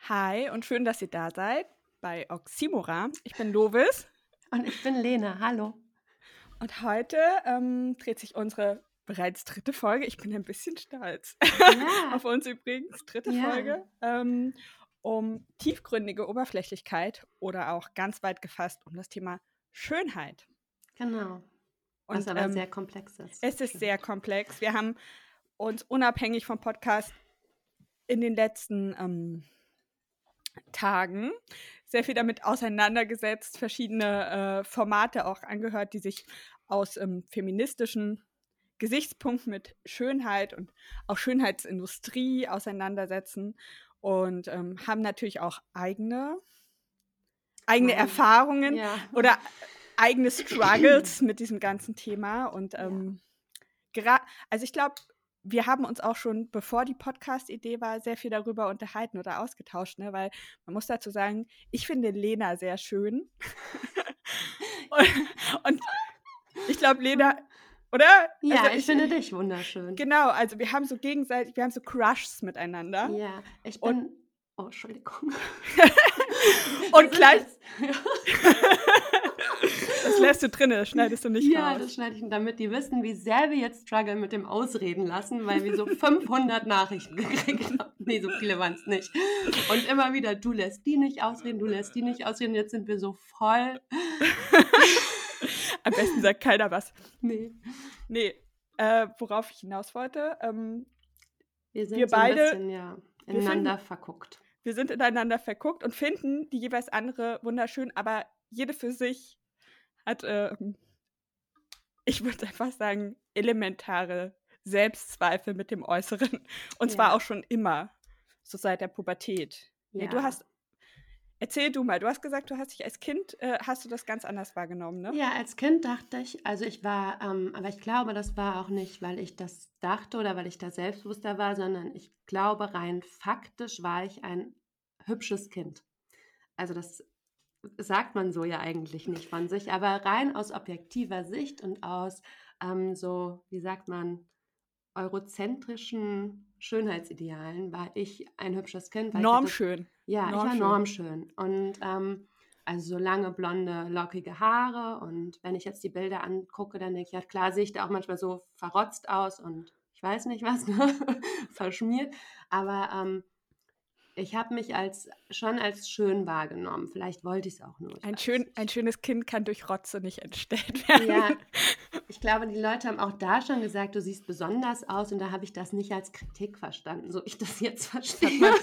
Hi und schön, dass ihr da seid bei Oxymora. Ich bin Lovis. Und ich bin Lena. Hallo. Und heute ähm, dreht sich unsere bereits dritte Folge. Ich bin ein bisschen stolz Ja. auf uns übrigens. Dritte Ja. Folge. Ähm, um tiefgründige Oberflächlichkeit oder auch ganz weit gefasst um das Thema Schönheit. Genau. Was Und, aber ähm, sehr komplex ist. Es ist sehr komplex. Wir haben uns unabhängig vom Podcast in den letzten ähm, Tagen sehr viel damit auseinandergesetzt, verschiedene äh, Formate auch angehört, die sich aus ähm, feministischen Gesichtspunkten mit Schönheit und auch Schönheitsindustrie auseinandersetzen und ähm, haben natürlich auch eigene, eigene Wow. Erfahrungen Ja. oder eigene Struggles mit diesem ganzen Thema. Und ähm, gerade, also ich glaube, wir haben uns auch schon, bevor die Podcast-Idee war, sehr viel darüber unterhalten oder ausgetauscht, ne? weil man muss dazu sagen, ich finde Lena sehr schön. und, und ich glaube, Lena, oder? Ja, Also ich, finde dich wunderschön. Genau, also wir haben so gegenseitig, wir haben so Crushs miteinander. Ja, ich Und- bin. oh, Entschuldigung. Und gleich, das lässt du drin, das schneidest du nicht Ja, raus. das schneide ich, damit die wissen, wie sehr wir jetzt strugglen mit dem Ausreden lassen, weil wir so 500 Nachrichten gekriegt haben. Nee, so viele waren es nicht. Und immer wieder, du lässt die nicht ausreden, du lässt die nicht ausreden. Jetzt sind wir so voll. Am besten sagt keiner was. Nee. Nee, äh, worauf ich hinaus wollte, ähm, Wir sind Wir so ein beide- bisschen, ja, wir ineinander finden- verguckt. wir sind ineinander verguckt und finden die jeweils andere wunderschön, aber jede für sich hat, ähm, ich würde einfach sagen, elementare Selbstzweifel mit dem Äußeren. Und zwar Ja. auch schon immer, so seit der Pubertät. Nee, du Ja. hast, erzähl du mal, du hast gesagt, du hast dich als Kind, äh, hast du das ganz anders wahrgenommen, ne? Ja, als Kind dachte ich, also ich war, ähm, aber ich glaube, das war auch nicht, weil ich das dachte oder weil ich da selbstbewusster war, sondern ich glaube, rein faktisch war ich ein hübsches Kind. Also das sagt man so ja eigentlich nicht von sich, aber rein aus objektiver Sicht und aus ähm, so, wie sagt man, eurozentrischen Schönheitsidealen war ich ein hübsches Kind. Normschön. ja, ich war Normschön. normschön. Und ähm, also so lange blonde, lockige Haare. Und wenn ich jetzt die Bilder angucke, dann denke ich, ja klar, sehe ich da auch manchmal so verrotzt aus und ich weiß nicht was, ne? verschmiert. Aber ähm, ich habe mich als schon als schön wahrgenommen. Vielleicht wollte ich es auch nur. Ein, schön, ein schönes Kind kann durch Rotze nicht entstellt werden. Ja, ich glaube, die Leute haben auch da schon gesagt, du siehst besonders aus und da habe ich das nicht als Kritik verstanden, so ich das jetzt verstanden habe.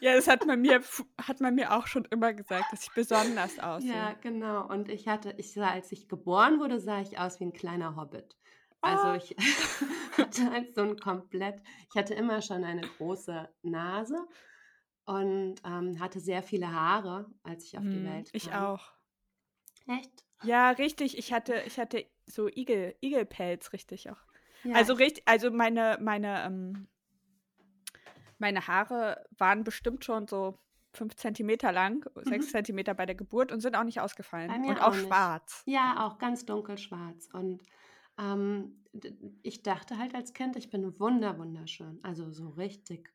Ja, das hat man mir, hat man mir auch schon immer gesagt, dass ich besonders aussehe. Ja, genau. Und ich hatte, ich sah, als ich geboren wurde, sah ich aus wie ein kleiner Hobbit. Also Ah. ich hatte halt so ein komplett, ich hatte immer schon eine große Nase und ähm, hatte sehr viele Haare, als ich auf die Hm, Welt kam. Ich auch. Echt? Ja, richtig. Ich hatte, ich hatte so Igel, Igelpelz, richtig auch. Ja, also ich- richtig, also meine, meine, ähm, meine Haare waren bestimmt schon so fünf Zentimeter lang, sechs Mhm. Zentimeter bei der Geburt und sind auch nicht ausgefallen. Und auch, auch schwarz. Ja, auch ganz dunkelschwarz. Und ähm, ich dachte halt als Kind, ich bin wunder, wunderschön. Also so richtig.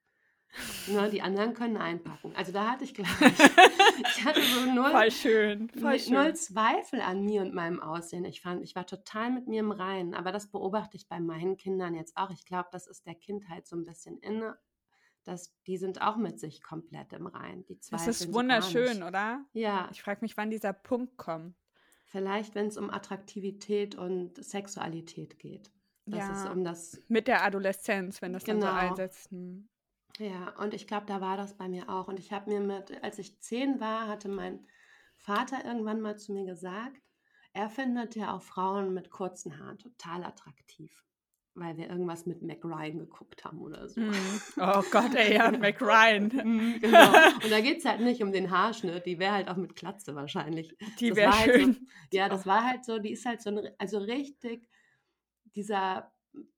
Ne, die anderen können einpacken. Also da hatte ich, glaube ich, ich hatte so null, Voll schön, voll schön. null Zweifel an mir und meinem Aussehen. Ich fand, ich war total mit mir im Reinen. Aber das beobachte ich bei meinen Kindern jetzt auch. Ich glaube, das ist der Kindheit so ein bisschen inne. Dass die sind auch mit sich komplett im Reinen. Die Das zweifeln ist wunderschön, oder? Ja, Ich frage mich, wann dieser Punkt kommt. Vielleicht, wenn es um Attraktivität und Sexualität geht. Das ist Ja. um das. Mit der Adoleszenz, wenn das dann so Genau. einsetzt. Ja, und ich glaube, da war das bei mir auch. Und ich habe mir mit, als ich zehn war, hatte mein Vater irgendwann mal zu mir gesagt, er findet ja auch Frauen mit kurzen Haaren total attraktiv. Weil wir irgendwas mit Mac Ryan geguckt haben oder so. Hm. Oh Gott, ey, ja, Mac Ryan. Mhm, genau. Und da geht es halt nicht um den Haarschnitt, die wäre halt auch mit Glatze wahrscheinlich. Die wäre halt so- schön. Ja, das war halt so, die ist halt so ein, also richtig dieser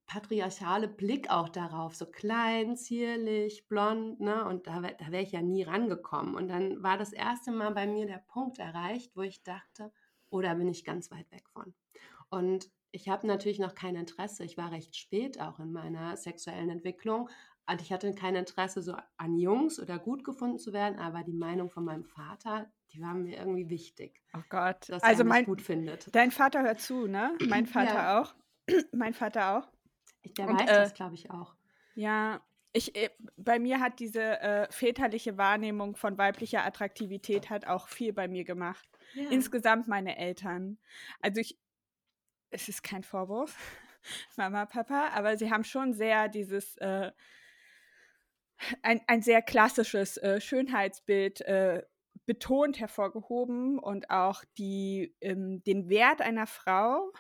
patriarchale Blick auch darauf, so klein, zierlich, blond, ne? Und da, da wäre ich ja nie rangekommen. Und dann war das erste Mal bei mir der Punkt erreicht, wo ich dachte, oh, da bin ich ganz weit weg von. Und ich habe natürlich noch kein Interesse. Ich war recht spät auch in meiner sexuellen Entwicklung und ich hatte kein Interesse so an Jungs oder gut gefunden zu werden, aber die Meinung von meinem Vater, die war mir irgendwie wichtig. Oh Gott. Dass also er mich mein, gut findet. Dein Vater hört zu, ne? Mein Vater Ja. auch. mein Vater auch. Ich, der Und, weiß äh, das, glaube ich, auch. Ja, ich, äh, bei mir hat diese äh, väterliche Wahrnehmung von weiblicher Attraktivität hat auch viel bei mir gemacht. Ja. Insgesamt meine Eltern. Also ich, es ist kein Vorwurf, Mama, Papa, aber sie haben schon sehr dieses, äh, ein, ein sehr klassisches äh, Schönheitsbild äh, betont hervorgehoben und auch die, ähm, den Wert einer Frau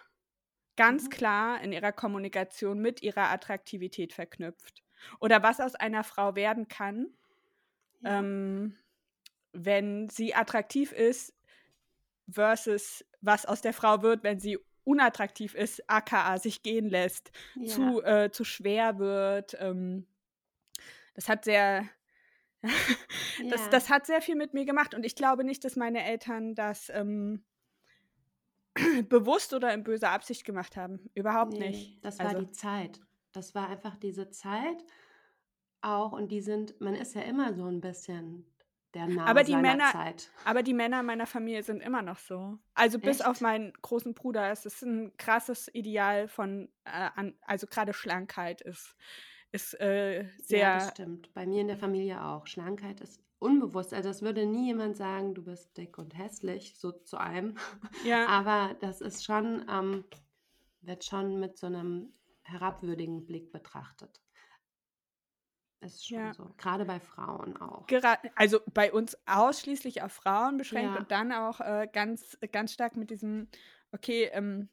ganz Mhm. klar in ihrer Kommunikation mit ihrer Attraktivität verknüpft. Oder was aus einer Frau werden kann, ja. ähm, wenn sie attraktiv ist, versus was aus der Frau wird, wenn sie unattraktiv ist, aka sich gehen lässt, ja. zu, äh, zu schwer wird. Ähm, das hat sehr, das, Ja. das hat sehr viel mit mir gemacht und ich glaube nicht, dass meine Eltern das ähm, bewusst oder in böser Absicht gemacht haben. Überhaupt Nee, nicht. Das war Also- die Zeit. Das war einfach diese Zeit auch und die sind, man ist ja immer so ein bisschen der Name Aber die Männer- Zeit. Aber die Männer meiner Familie sind immer noch so. Also bis Echt? auf meinen großen Bruder. Es ist ein krasses Ideal von, äh, an, also gerade Schlankheit ist, ist äh, sehr. Ja, das stimmt. Bei mir in der Familie auch. Schlankheit ist unbewusst. Also es würde nie jemand sagen, du bist dick und hässlich, so zu einem. ja, Aber das ist schon, ähm, wird schon mit so einem herabwürdigen Blick betrachtet. Ist schon Ja. so. Gerade bei Frauen auch. gera- also bei uns ausschließlich auf Frauen beschränkt Ja. und dann auch äh, ganz, ganz stark mit diesem, okay, ähm,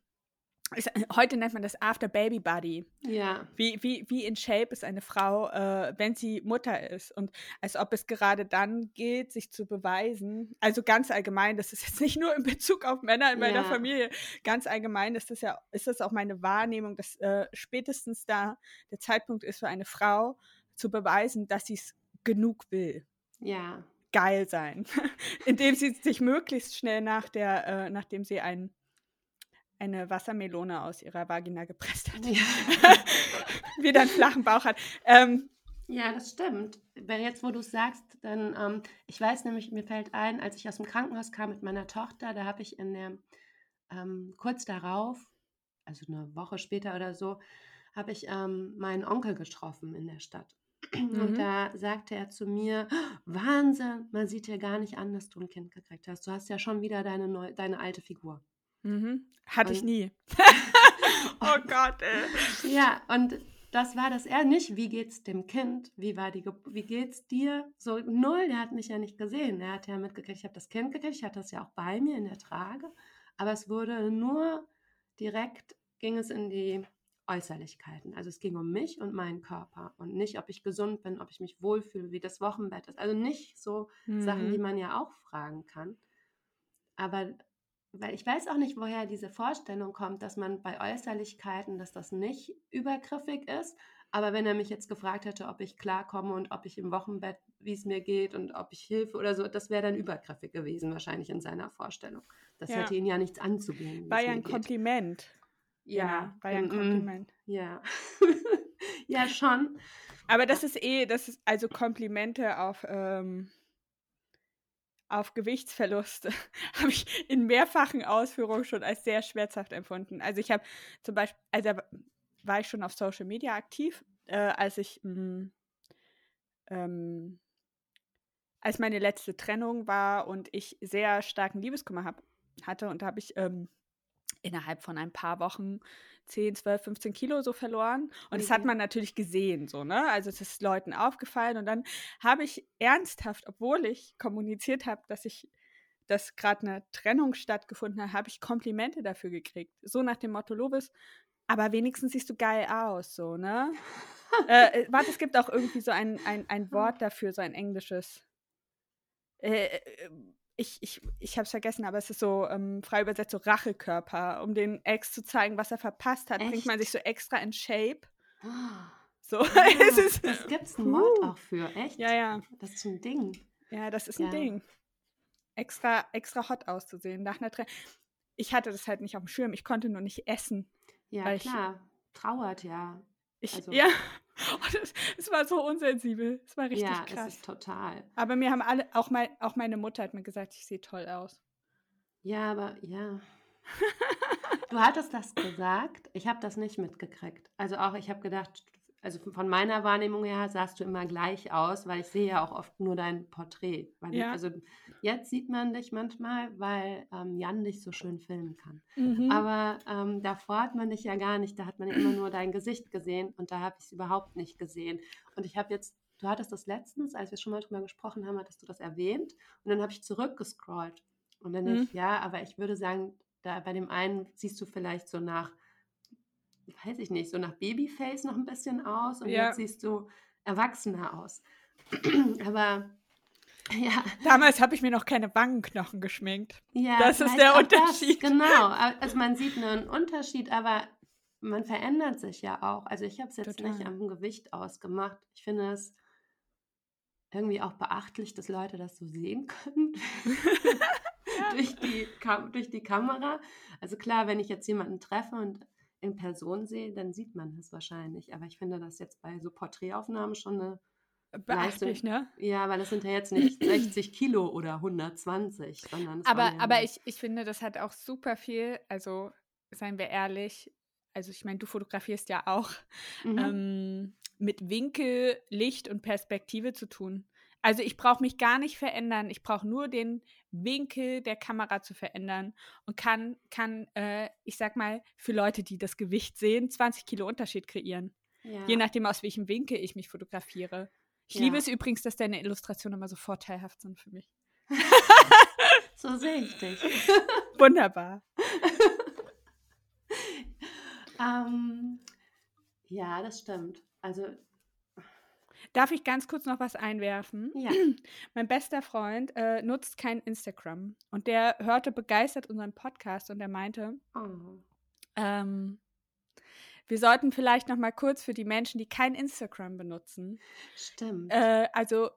heute nennt man das After Baby Body. Ja, Wie, wie, wie in Shape ist eine Frau, äh, wenn sie Mutter ist. Und als ob es gerade dann gilt, sich zu beweisen. Also ganz allgemein, das ist jetzt nicht nur in Bezug auf Männer in meiner Ja. Familie. Ganz allgemein ist das ja, ist das auch meine Wahrnehmung, dass äh, spätestens da der Zeitpunkt ist für eine Frau zu beweisen, dass sie es genug will. ja. Geil sein. Indem sie sich möglichst schnell nach der, äh, nachdem sie ein, eine Wassermelone aus ihrer Vagina gepresst hat Ja. wieder einen flachen Bauch hat. Ähm, Ja, das stimmt. Wenn jetzt, wo du es sagst, dann, ähm, ich weiß nämlich, mir fällt ein, als ich aus dem Krankenhaus kam mit meiner Tochter, da habe ich in der, ähm, kurz darauf, also eine Woche später oder so, habe ich ähm, meinen Onkel getroffen in der Stadt. Mhm. Und da sagte er zu mir, Wahnsinn, man sieht dir gar nicht an, dass du ein Kind gekriegt hast. Du hast ja schon wieder deine, neu, deine alte Figur. Mhm. Hatte ich Und- nie. oh Gott, ey. Ja, und das war das er nicht. Wie geht's dem Kind? Wie war die, Ge wie geht's dir? So null. Der hat mich ja nicht gesehen. Er hat ja mitgekriegt, ich habe das Kind gekriegt. Ich hatte das ja auch bei mir in der Trage. Aber es wurde nur direkt ging es in die Äußerlichkeiten. Also es ging um mich und meinen Körper und nicht, ob ich gesund bin, ob ich mich wohlfühle, wie das Wochenbett ist. Also nicht so Sachen, die Mhm. man ja auch fragen kann. Aber weil ich weiß auch nicht, woher diese Vorstellung kommt, dass man bei Äußerlichkeiten, dass das nicht übergriffig ist. Aber wenn er mich jetzt gefragt hätte, ob ich klarkomme und ob ich im Wochenbett, wie es mir geht und ob ich Hilfe oder so, das wäre dann übergriffig gewesen, wahrscheinlich in seiner Vorstellung. Das Ja. hätte ihn ja nichts anzugehen. wie War ja ein. Kompliment. Ja, Genau, war ja ein Kompliment. Ja. ja, schon. Aber das ist eh, das ist also Komplimente auf, ähm, auf Gewichtsverlust habe ich in mehrfachen Ausführungen schon als sehr schmerzhaft empfunden. Also ich habe zum Beispiel, also war ich schon auf Social Media aktiv, äh, als ich mh, ähm, als meine letzte Trennung war und ich sehr starken Liebeskummer hab, hatte und da habe ich ähm, innerhalb von ein paar Wochen 10, 12, 15 Kilo so verloren. Und das hat Mhm. man natürlich gesehen, so, ne? Also es ist Leuten aufgefallen. Und dann habe ich ernsthaft, obwohl ich kommuniziert habe, dass ich, dass gerade eine Trennung stattgefunden hat, habe ich Komplimente dafür gekriegt. So nach dem Motto, Lobes, aber wenigstens siehst du geil aus, so, ne? äh, äh, warte, es gibt auch irgendwie so ein, ein, ein Wort dafür, so ein englisches. Äh, äh, ich, ich, ich habe es vergessen, aber es ist so ähm, frei übersetzt so Rachekörper. Um den Ex zu zeigen, was er verpasst hat, bringt man Echt? sich so extra in Shape. Ah, So, es ja, ist, das gibt es ein Wort Puh. auch für, echt? Ja, ja. Das ist ein Ding. Ja, das ist ein Ja. Ding. Extra, extra hot auszusehen nach einer. Ich hatte das halt nicht auf dem Schirm. Ich konnte nur nicht essen. Ja, Weil ich- klar. Trauert ja. Ich, Also- ja, Es war so unsensibel. Es war richtig ja, krass. es ist total. Aber mir haben alle, auch, mein, auch meine Mutter hat mir gesagt, ich sehe toll aus. Ja, aber ja. Du hattest das gesagt. Ich habe das nicht mitgekriegt. Also auch, ich habe gedacht, also von meiner Wahrnehmung her sahst du immer gleich aus, weil ich sehe ja auch oft nur dein Porträt. Weil Ja. Also jetzt sieht man dich manchmal, weil ähm, Jan dich so schön filmen kann. Mhm. Aber ähm, davor hat man dich ja gar nicht. Da hat man ja immer nur dein Gesicht gesehen und da habe ich es überhaupt nicht gesehen. Und ich habe jetzt, du hattest das letztens, als wir schon mal drüber gesprochen haben, hattest du das erwähnt und dann habe ich zurückgescrollt. Und dann Mhm. ich, ja, aber ich würde sagen, da bei dem einen siehst du vielleicht so nach, weiß ich nicht, so nach Babyface noch ein bisschen aus und Ja. jetzt siehst du erwachsener aus. aber ja, Damals habe ich mir noch keine Wangenknochen geschminkt. ja, Das ist der Unterschied. Das, genau, also man sieht einen Unterschied, aber man verändert sich ja auch. Also ich habe es jetzt nicht Total. am Gewicht ausgemacht. Ich finde es irgendwie auch beachtlich, dass Leute das so sehen können durch, die durch die Kamera. Also klar, wenn ich jetzt jemanden treffe und in Person sehe, dann sieht man das wahrscheinlich. Aber ich finde das jetzt bei so Porträtaufnahmen schon eine Beachtlich, ne? ja, weil das sind ja jetzt nicht 60 Kilo oder 120, sondern es Aber, ja aber ich, ich finde, das hat auch super viel, also seien wir ehrlich, also ich meine, du fotografierst ja auch, Mhm. ähm, mit Winkel, Licht und Perspektive zu tun. Also ich brauche mich gar nicht verändern, ich brauche nur den Winkel der Kamera zu verändern und kann, kann äh, ich sag mal, für Leute, die das Gewicht sehen, 20 Kilo Unterschied kreieren. ja. Je nachdem, aus welchem Winkel ich mich fotografiere. Ich Ja. liebe es übrigens, dass deine Illustrationen immer so vorteilhaft sind für mich. So sehe ich dich. Wunderbar. ähm, ja, das stimmt. Also, Darf ich ganz kurz noch was einwerfen? ja. Mein bester Freund äh, nutzt kein Instagram und der hörte begeistert unseren Podcast und er meinte, Oh. ähm, wir sollten vielleicht noch mal kurz für die Menschen, die kein Instagram benutzen, Stimmt. äh, also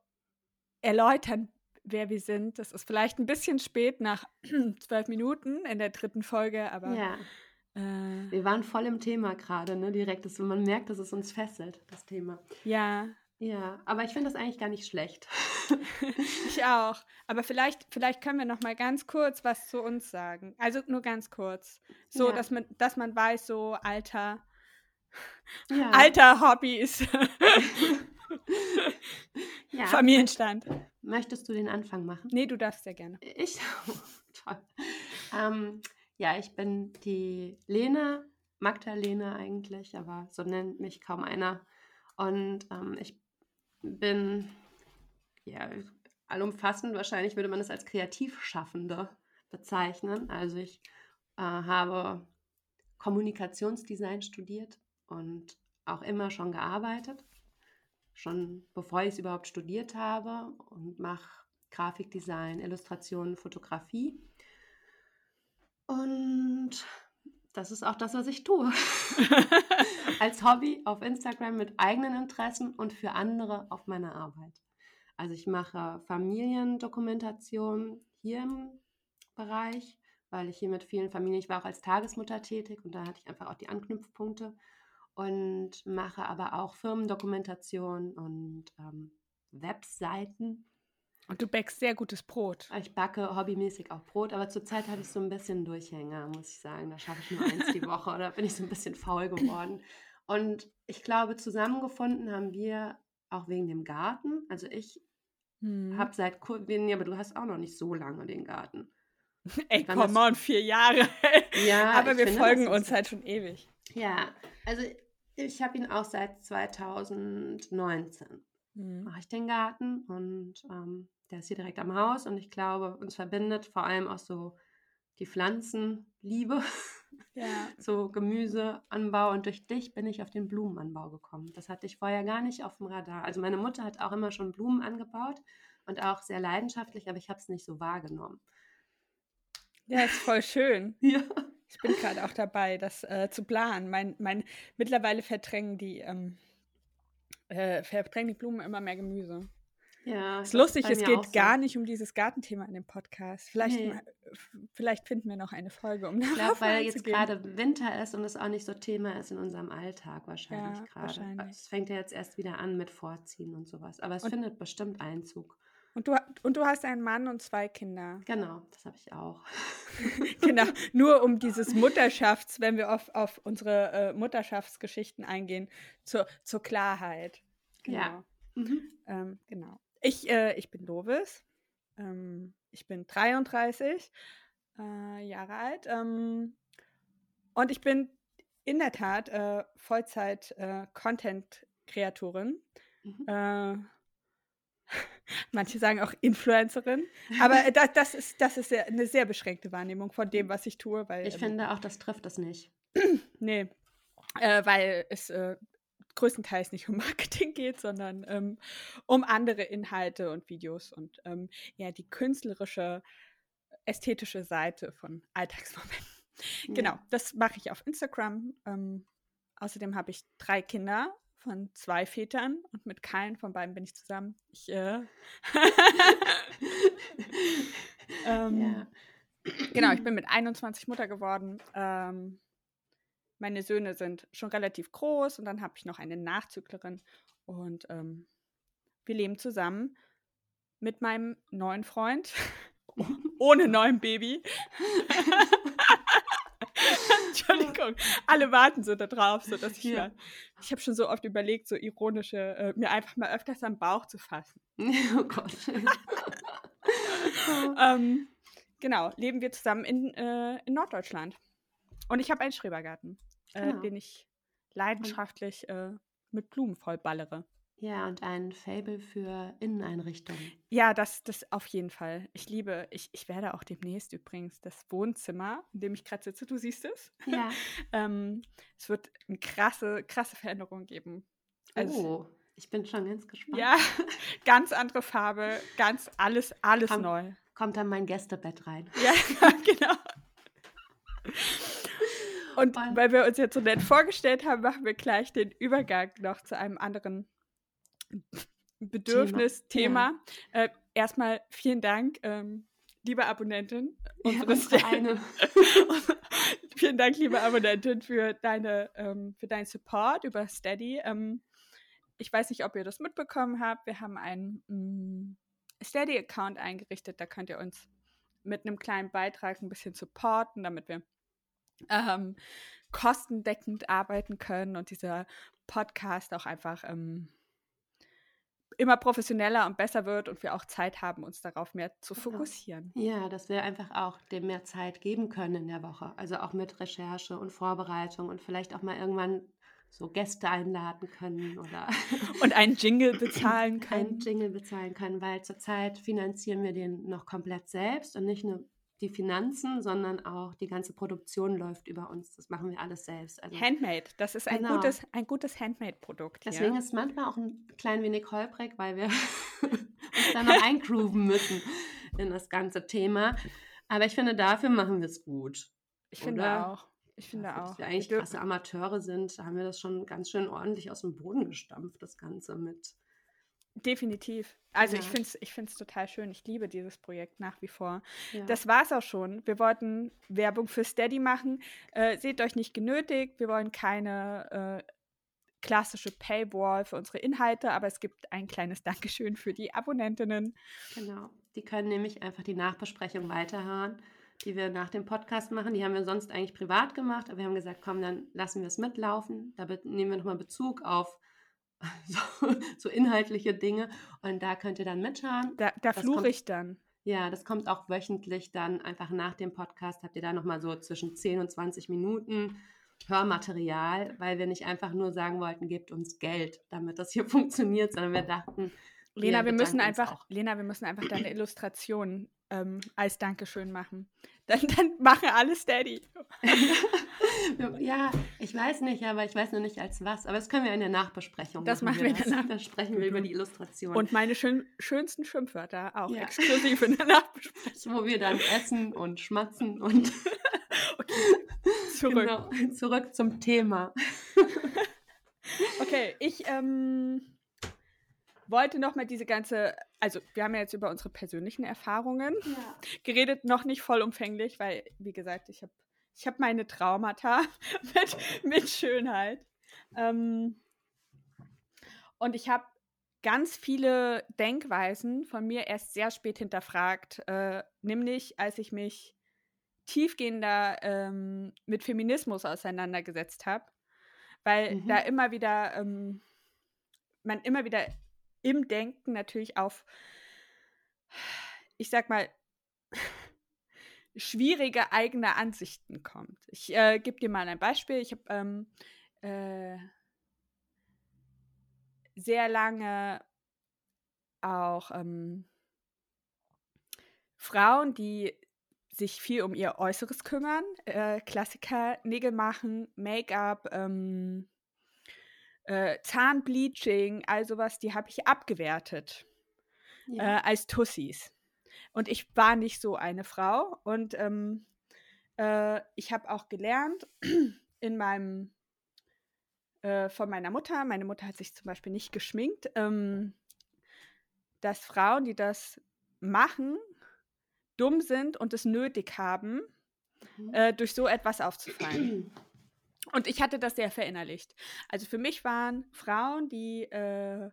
erläutern, wer wir sind. Das ist vielleicht ein bisschen spät nach zwölf Minuten in der dritten Folge, aber ja, äh, wir waren voll im Thema gerade, ne? Direkt. Das, man merkt, dass es uns fesselt, das Thema. ja, Ja, aber ich finde das eigentlich gar nicht schlecht. ich auch. Aber vielleicht, vielleicht können wir noch mal ganz kurz was zu uns sagen. Also nur ganz kurz, so Ja. dass man, dass man weiß, so Alter. Ja. Alter Hobbys. ja. Familienstand. Möchtest du den Anfang machen? Nee, du darfst sehr gerne. Ich? Toll. Ähm, ja, ich bin die Lena, Magdalena eigentlich, aber so nennt mich kaum einer. Und ähm, ich bin, ja, allumfassend, wahrscheinlich würde man es als Kreativschaffende bezeichnen. Also ich äh, habe Kommunikationsdesign studiert und auch immer schon gearbeitet, schon bevor ich es überhaupt studiert habe und mache Grafikdesign, Illustrationen, Fotografie. Und das ist auch das, was ich tue. Als Hobby auf Instagram mit eigenen Interessen und für andere auf meiner Arbeit. Also ich mache Familiendokumentation hier im Bereich, weil ich hier mit vielen Familien, ich war auch als Tagesmutter tätig und da hatte ich einfach auch die Anknüpfpunkte und mache aber auch Firmendokumentation und ähm, Webseiten. Und du bäckst sehr gutes Brot. Ich backe hobbymäßig auch Brot, aber zurzeit habe ich so ein bisschen Durchhänger, muss ich sagen. Da schaffe ich nur eins die Woche oder bin ich so ein bisschen faul geworden. Und ich glaube, zusammengefunden haben wir auch wegen dem Garten. Also ich Hm. habe seit kurzem, ja, aber du hast auch noch nicht so lange den Garten. Ey, komm on, vier Jahre. Ja, Aber wir finde, folgen uns halt schon ewig. Ja, also ich habe ihn auch seit 2019. Hm. mache ich den Garten und ähm, der ist hier direkt am Haus und ich glaube, uns verbindet vor allem auch so die Pflanzenliebe, Ja. so Gemüseanbau und durch dich bin ich auf den Blumenanbau gekommen. Das hatte ich vorher gar nicht auf dem Radar. Also meine Mutter hat auch immer schon Blumen angebaut und auch sehr leidenschaftlich, aber ich habe es nicht so wahrgenommen. ja, ist voll schön. Ja. Ich bin gerade auch dabei, das äh, zu planen. Mein, mein, mittlerweile verdrängen die, ähm, äh, verdrängen die Blumen immer mehr Gemüse. Ja, Das ist lustig, es geht so. gar nicht um dieses Gartenthema in dem Podcast. Vielleicht Nee. vielleicht finden wir noch eine Folge, um Ich glaube, weil jetzt gerade Winter ist und es auch nicht so Thema ist in unserem Alltag wahrscheinlich ja, gerade. Wahrscheinlich. Es fängt ja jetzt erst wieder an mit Vorziehen und sowas. Aber es und, findet bestimmt Einzug. Und du, und du hast einen Mann und zwei Kinder. Genau, das habe ich auch. genau, nur um dieses Mutterschafts, wenn wir auf, auf unsere äh, Mutterschaftsgeschichten eingehen, zur, zur Klarheit. Genau. Ja. Mhm. Ähm, genau. Ich, äh, ich bin Lovis. Ähm, ich bin 33 äh, Jahre alt. Ähm, und ich bin in der Tat äh, Vollzeit-Content-Kreatorin. Äh, mhm. Äh, manche sagen auch Influencerin. Aber das, das ist, das ist sehr, eine sehr beschränkte Wahrnehmung von dem, was ich tue. Weil, ich ähm, finde auch, das trifft es nicht. nee, äh, weil es äh, größtenteils nicht um Marketing geht, sondern ähm, um andere Inhalte und Videos und ähm, ja, die künstlerische, ästhetische Seite von Alltagsmomenten. Ja. Genau, das mache ich auf Instagram. Ähm, außerdem habe ich drei Kinder von zwei Vätern und mit keinen von beiden bin ich zusammen. Ich, äh ähm, ja. Genau, ich bin mit 21 Mutter geworden. Ähm, meine Söhne sind schon relativ groß und dann habe ich noch eine Nachzüglerin und ähm, wir leben zusammen mit meinem neuen Freund, ohne neuem Baby. Entschuldigung, alle warten so darauf, so dass ich ja. ich habe schon so oft überlegt, so ironische, äh, mir einfach mal öfters am Bauch zu fassen. Oh Gott. ähm, genau, leben wir zusammen in, äh, in Norddeutschland. Und ich habe einen Schrebergarten äh, genau. den ich leidenschaftlich äh, mit Blumen vollballere. Ja, und ein Fable für Inneneinrichtungen. Ja, das, das auf jeden Fall. Ich liebe, ich, ich werde auch demnächst übrigens das Wohnzimmer, in dem ich gerade sitze, du siehst es. Ja. ähm, es wird eine krasse, krasse Veränderung geben. Also, oh, ich bin schon ganz gespannt. Ja, ganz andere Farbe, ganz alles, alles Komm, neu. Kommt dann mein Gästebett rein. Ja, genau. Und Mann. weil wir uns jetzt so nett vorgestellt haben, machen wir gleich den Übergang noch zu einem anderen Bedürfnisthema. Ja. Äh, erstmal vielen Dank, ähm, liebe Abonnentin. Ja, eine. vielen Dank, liebe Abonnentin, für, deine, ähm, für deinen Support über Steady. Ähm, ich weiß nicht, ob ihr das mitbekommen habt. Wir haben einen mm, Steady-Account eingerichtet. Da könnt ihr uns mit einem kleinen Beitrag ein bisschen supporten, damit wir ähm, kostendeckend arbeiten können und dieser Podcast auch einfach ähm, immer professioneller und besser wird und wir auch Zeit haben, uns darauf mehr zu genau. fokussieren. Ja, dass wir einfach auch dem mehr Zeit geben können in der Woche. Also auch mit Recherche und Vorbereitung und vielleicht auch mal irgendwann so Gäste einladen können oder und einen Jingle bezahlen können. Einen Jingle bezahlen können, weil zurzeit finanzieren wir den noch komplett selbst und nicht nur die Finanzen, sondern auch die ganze Produktion läuft über uns. Das machen wir alles selbst. Also, Handmade, das ist ein genau. gutes, ein gutes Handmade-Produkt. Deswegen ist es manchmal auch ein klein wenig holprig, weil wir uns da noch eingrooven müssen in das ganze Thema. Aber ich finde, dafür machen wir es gut. Ich oder? finde auch. Ich finde dafür, auch. Dass wir eigentlich krasse Amateure sind, haben wir das schon ganz schön ordentlich aus dem Boden gestampft, das Ganze mit Definitiv. Also ja. ich finde es ich find's total schön. Ich liebe dieses Projekt nach wie vor. Ja. Das war es auch schon. Wir wollten Werbung für Steady machen. Äh, seht euch nicht genötigt. Wir wollen keine äh, klassische Paywall für unsere Inhalte, aber es gibt ein kleines Dankeschön für die Abonnentinnen. Genau. Die können nämlich einfach die Nachbesprechung weiterhören, die wir nach dem Podcast machen. Die haben wir sonst eigentlich privat gemacht, aber wir haben gesagt, komm, dann lassen wir es mitlaufen. Da nehmen wir nochmal Bezug auf so, so, inhaltliche Dinge. Und da könnt ihr dann mitschauen. Da, da fluche ich dann. Ja, das kommt auch wöchentlich dann einfach nach dem Podcast. Habt ihr da nochmal so zwischen 10 und 20 Minuten Hörmaterial, weil wir nicht einfach nur sagen wollten, gebt uns Geld, damit das hier funktioniert, sondern wir dachten, Lena, wir, wir müssen einfach, Lena, wir müssen einfach deine Illustration ähm, als Dankeschön machen. Dann, dann mache alles Steady. ja, ich weiß nicht, aber ich weiß noch nicht als was. Aber das können wir in der Nachbesprechung das machen. Das machen wir in der Nachbesprechung. Da sprechen wir über die Illustration. Und meine schön, schönsten Schimpfwörter auch ja. exklusiv in der Nachbesprechung. Wo wir dann essen und schmatzen und. okay, zurück. Genau, zurück zum Thema. okay, ich ähm, wollte nochmal diese ganze also wir haben ja jetzt über unsere persönlichen Erfahrungen Ja. geredet, noch nicht vollumfänglich, weil, wie gesagt, ich habe ich hab meine Traumata mit, mit Schönheit. Ähm, und ich habe ganz viele Denkweisen von mir erst sehr spät hinterfragt, äh, nämlich als ich mich tiefgehender ähm, mit Feminismus auseinandergesetzt habe, weil Mhm. da immer wieder ähm, man immer wieder im Denken natürlich auf, ich sag mal, schwierige eigene Ansichten kommt. Ich äh, gebe dir mal ein Beispiel. Ich habe ähm, äh, sehr lange auch ähm, Frauen, die sich viel um ihr Äußeres kümmern, äh, Klassiker, Nägel machen, Make-up, ähm, äh, Zahnbleaching, all sowas, die habe ich abgewertet Ja. äh, als Tussis. Und ich war nicht so eine Frau. Und ähm, äh, ich habe auch gelernt in meinem äh, von meiner Mutter, meine Mutter hat sich zum Beispiel nicht geschminkt, ähm, dass Frauen, die das machen, dumm sind und es nötig haben, Mhm. äh, durch so etwas aufzufallen. Und ich hatte das sehr verinnerlicht. Also für mich waren Frauen, die äh,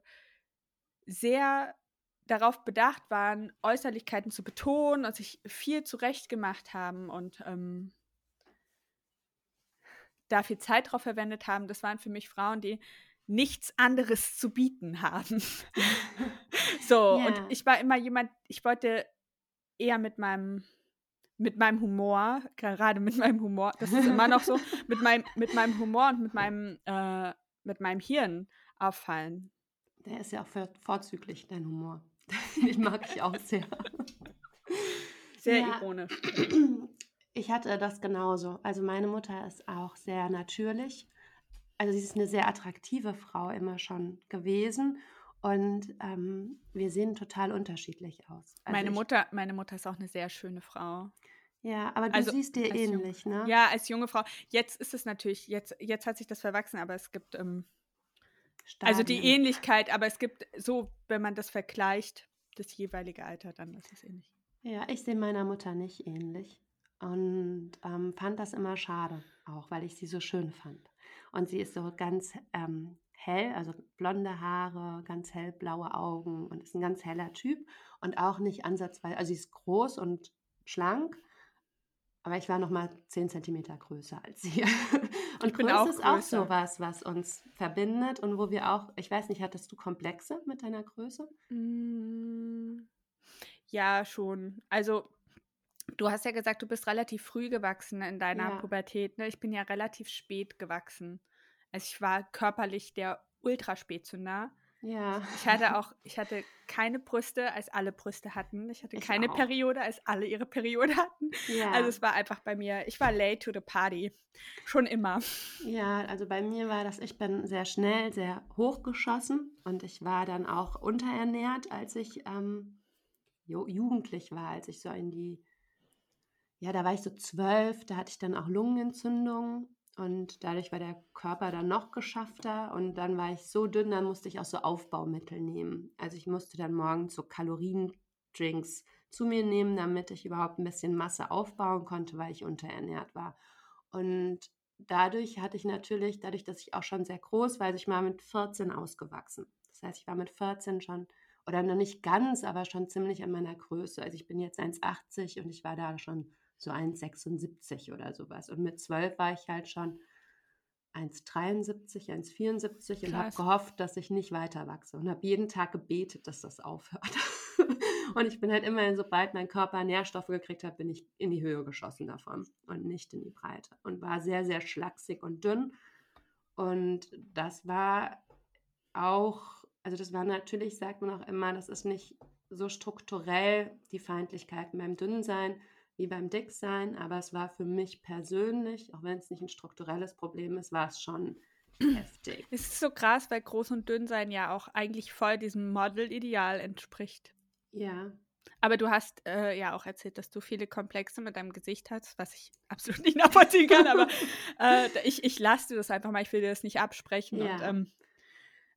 sehr darauf bedacht waren, Äußerlichkeiten zu betonen und sich viel zurecht gemacht haben und ähm, da viel Zeit drauf verwendet haben. Das waren für mich Frauen, die nichts anderes zu bieten haben. so, Ja. und ich war immer jemand, ich wollte eher mit meinem mit meinem Humor, gerade mit meinem Humor, das ist immer noch so, mit meinem, mit meinem Humor und mit meinem, äh, mit meinem Hirn auffallen. Der ist ja auch vor- vorzüglich, dein Humor. Den mag ich auch sehr. Sehr Ja. ironisch. Ich hatte das genauso. Also meine Mutter ist auch sehr natürlich. Also sie ist eine sehr attraktive Frau immer schon gewesen. Und ähm, wir sehen total unterschiedlich aus. Also meine, Mutter, meine Mutter ist auch eine sehr schöne Frau. Ja, aber du Also, siehst dir als junge ähnlich, ne? Ja, als junge Frau. Jetzt ist es natürlich, jetzt, jetzt hat sich das verwachsen, aber es gibt, ähm, also die. Ähnlichkeit, aber es gibt so, wenn man das vergleicht, das jeweilige Alter, dann ist es ähnlich. Ja, ich sehe meiner Mutter nicht ähnlich und ähm, fand das immer schade, auch weil ich sie so schön fand. Und sie ist so ganz ähm, hell, also blonde Haare, ganz hellblaue Augen und ist ein ganz heller Typ und auch nicht ansatzweise, also sie ist groß und schlank, aber ich war noch mal 10 Zentimeter größer als sie. Und Größe auch ist auch größer. so was, was uns verbindet und wo wir auch, ich weiß nicht, hattest du Komplexe mit deiner Größe? Mm, Ja, schon. Also, du hast ja gesagt, du bist relativ früh gewachsen in deiner Ja. Pubertät. Ne? Ich bin ja relativ spät gewachsen. Also ich war körperlich der Ultraspätzünder. Ja. Ich hatte auch, ich hatte keine Brüste, als alle Brüste hatten. Ich hatte Ich keine auch. Periode, als alle ihre Periode hatten. Ja. Also es war einfach bei mir, ich war late to the party. Schon immer. Ja, also bei mir war das, ich bin sehr schnell, sehr hochgeschossen und ich war dann auch unterernährt, als ich ähm, ju jugendlich war, als ich so in die, ja, da war ich so zwölf, da hatte ich dann auch Lungenentzündung und dadurch war der Körper dann noch geschaffter und dann war ich so dünn, dann musste ich auch so Aufbaumittel nehmen. Also ich musste dann morgens so Kaloriendrinks zu mir nehmen, damit ich überhaupt ein bisschen Masse aufbauen konnte, weil ich unterernährt war. Und dadurch hatte ich natürlich, dadurch, dass ich auch schon sehr groß war, also ich war mit 14 ausgewachsen. Das heißt, ich war mit 14 schon, oder noch nicht ganz, aber schon ziemlich an meiner Größe. Also ich bin jetzt 1,80 und ich war da schon so 1,76 oder sowas. Und mit 12 war ich halt schon 1,73, 1,74 und habe gehofft, dass ich nicht weiter wachse und habe jeden Tag gebetet, dass das aufhört. und ich bin halt immerhin, sobald mein Körper Nährstoffe gekriegt hat, bin ich in die Höhe geschossen davon und nicht in die Breite und war sehr, sehr schlaksig und dünn. Und das war auch, also das war natürlich, sagt man auch immer, das ist nicht so strukturell die Feindlichkeiten beim Dünnsein wie beim Dicksein, aber es war für mich persönlich, auch wenn es nicht ein strukturelles Problem ist, war es schon heftig. Es ist so krass, weil groß und dünn sein ja auch eigentlich voll diesem Model-Ideal entspricht. Ja, Aber du hast äh, ja auch erzählt, dass du viele Komplexe mit deinem Gesicht hast, was ich absolut nicht nachvollziehen kann, aber äh, ich, ich lasse dir das einfach mal, ich will dir das nicht absprechen und Ja. ähm,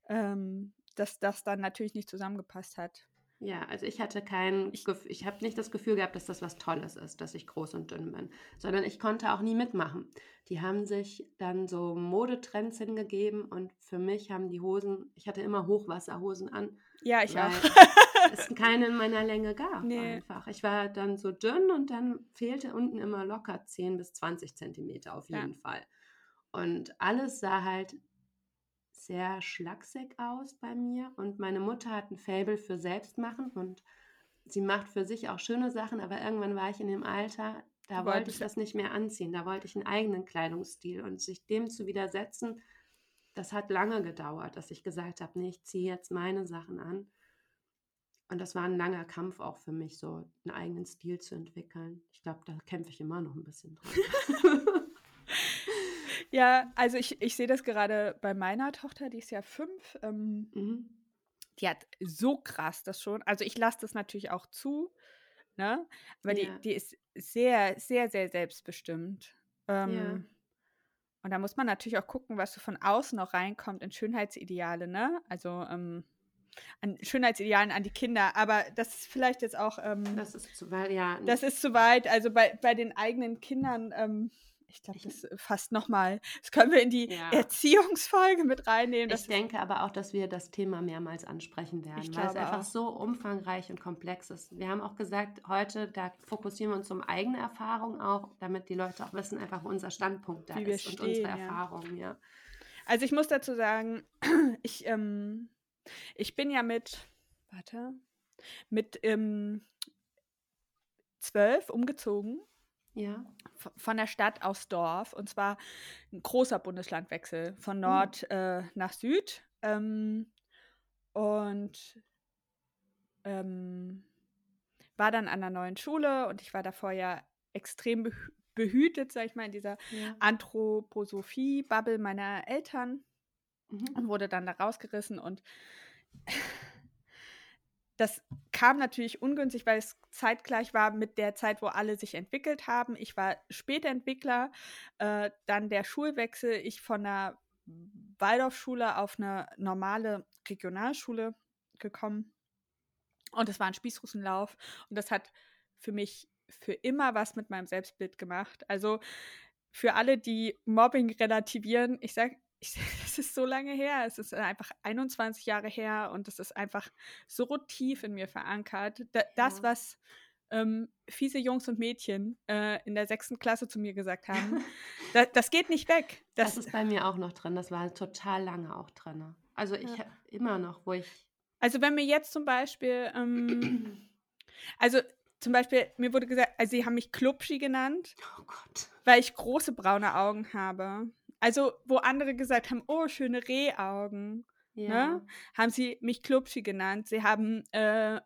ähm, dass das dann natürlich nicht zusammengepasst hat. Ja, also ich hatte kein, ich, ich habe nicht das Gefühl gehabt, dass das was Tolles ist, dass ich groß und dünn bin, sondern ich konnte auch nie mitmachen. Die haben sich dann so Modetrends hingegeben und für mich haben die Hosen, ich hatte immer Hochwasserhosen an. Ja, ich auch. es keine in meiner Länge gab nee. einfach. Ich war dann so dünn und dann fehlte unten immer locker 10 bis 20 Zentimeter auf jeden ja. Fall. Und alles sah halt sehr schlaksig aus bei mir und meine Mutter hat ein Faible für Selbstmachen und sie macht für sich auch schöne Sachen, aber irgendwann war ich in dem Alter, da wollte ich das nicht mehr anziehen, da wollte ich einen eigenen Kleidungsstil und sich dem zu widersetzen, das hat lange gedauert, dass ich gesagt habe, nee, ich ziehe jetzt meine Sachen an. Und das war ein langer Kampf auch für mich, so einen eigenen Stil zu entwickeln. Ich glaube, da kämpfe ich immer noch ein bisschen dran. Ja, also ich, ich sehe das gerade bei meiner Tochter, die ist ja fünf. Ähm, mhm. Die hat so krass das schon. Also ich lasse das natürlich auch zu, ne? Aber ja. die, die ist sehr, sehr, sehr selbstbestimmt. Ähm, ja. Und da muss man natürlich auch gucken, was so von außen noch reinkommt in Schönheitsideale, ne? Also ähm, an Schönheitsidealen an die Kinder. Aber das ist vielleicht jetzt auch. Ähm, das ist zu weit, ja. Das ist zu weit. Also bei, bei den eigenen Kindern ähm, ich glaube, das fast nochmal, das können wir in die ja. Erziehungsfolge mit reinnehmen. Ich denke aber auch, dass wir das Thema mehrmals ansprechen werden, weil es einfach auch. so umfangreich und komplex ist. Wir haben auch gesagt, heute, da fokussieren wir uns um eigene Erfahrung auch, damit die Leute auch wissen, einfach wo unser Standpunkt da Wie ist und unsere ja. Erfahrung, ja. Also ich muss dazu sagen, ich, ähm, ich bin ja mit, warte, mit ähm, zwölf umgezogen ja. Von der Stadt aufs Dorf. Und zwar ein großer Bundeslandwechsel von oh. Nord oh. äh, nach Süd. Ähm, und ähm, war dann an der neuen Schule und ich war davor ja extrem behütet, sag ich mal, in dieser ja. Anthroposophie-Bubble meiner Eltern mhm. und wurde dann da rausgerissen und das kam natürlich ungünstig, weil es zeitgleich war mit der Zeit, wo alle sich entwickelt haben. Ich war später Entwickler, äh, dann der Schulwechsel, ich von einer Waldorfschule auf eine normale Regionalschule gekommen. Und es war ein Spießrutenlauf. Und das hat für mich für immer was mit meinem Selbstbild gemacht. Also für alle, die Mobbing relativieren, ich sage ich, es ist so lange her, es ist einfach 21 Jahre her und es ist einfach so tief in mir verankert. Da, das, ja. was ähm, fiese Jungs und Mädchen äh, in der sechsten Klasse zu mir gesagt haben, da, das geht nicht weg. Das, das, ist bei mir auch noch drin. Das war total lange auch drin. Also ich ja. immer noch, wo ich. Also wenn mir jetzt zum Beispiel, ähm, also zum Beispiel, mir wurde gesagt, also sie haben mich Klubschi genannt, oh Gott. weil ich große braune Augen habe. Also, wo andere gesagt haben, oh, schöne Rehaugen, ne, ja. ne? haben sie mich Klubschi genannt. Sie haben, äh,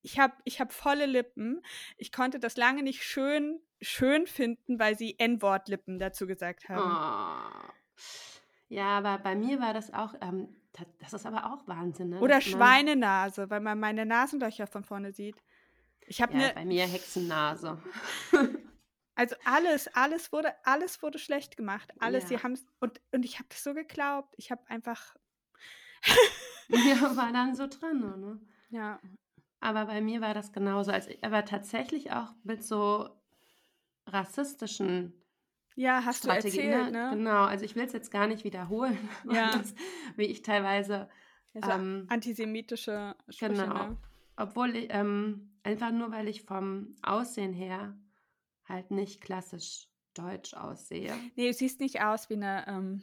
ich habe ich hab volle Lippen. Ich konnte das lange nicht schön, schön finden, weil sie N-Wort-Lippen dazu gesagt haben. Oh. Ja, aber bei mir war das auch, ähm, das ist aber auch Wahnsinn. Ne? Oder Schweinenase, weil man meine Nasenlöcher von vorne sieht. Ich habe ja, ne bei mir Hexennase. Also alles, alles wurde, alles wurde schlecht gemacht. Alles, ja. sie haben und, und ich habe das so geglaubt. Ich habe einfach. ja, war dann so drin, ne? Ja. Aber bei mir war das genauso. Also, aber tatsächlich auch mit so rassistischen ja, hast Strategien, du erzählt, ne? Genau, also ich will es jetzt gar nicht wiederholen, ja. das, wie ich teilweise also ähm, antisemitische Sprüche, Genau. Ne? Obwohl ich, ähm, einfach nur, weil ich vom Aussehen her halt nicht klassisch deutsch aussehe. Nee, du siehst nicht aus wie eine ähm,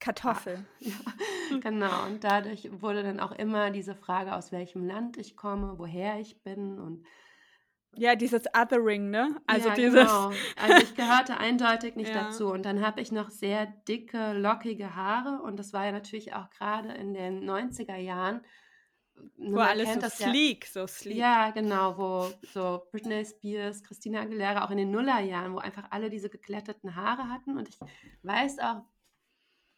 Kartoffel. Ah, ja, genau. Und dadurch wurde dann auch immer diese Frage, aus welchem Land ich komme, woher ich bin und ja, dieses Othering, ne? Also ja, dieses. Genau. Also ich gehörte eindeutig nicht ja. dazu. Und dann habe ich noch sehr dicke, lockige Haare. Und das war ja natürlich auch gerade in den 90er Jahren wo alles so sleek, ja, so sleek. Ja, genau, wo so Britney Spears, Christina Aguilera auch in den Nullerjahren, wo einfach alle diese geglätteten Haare hatten. Und ich weiß auch,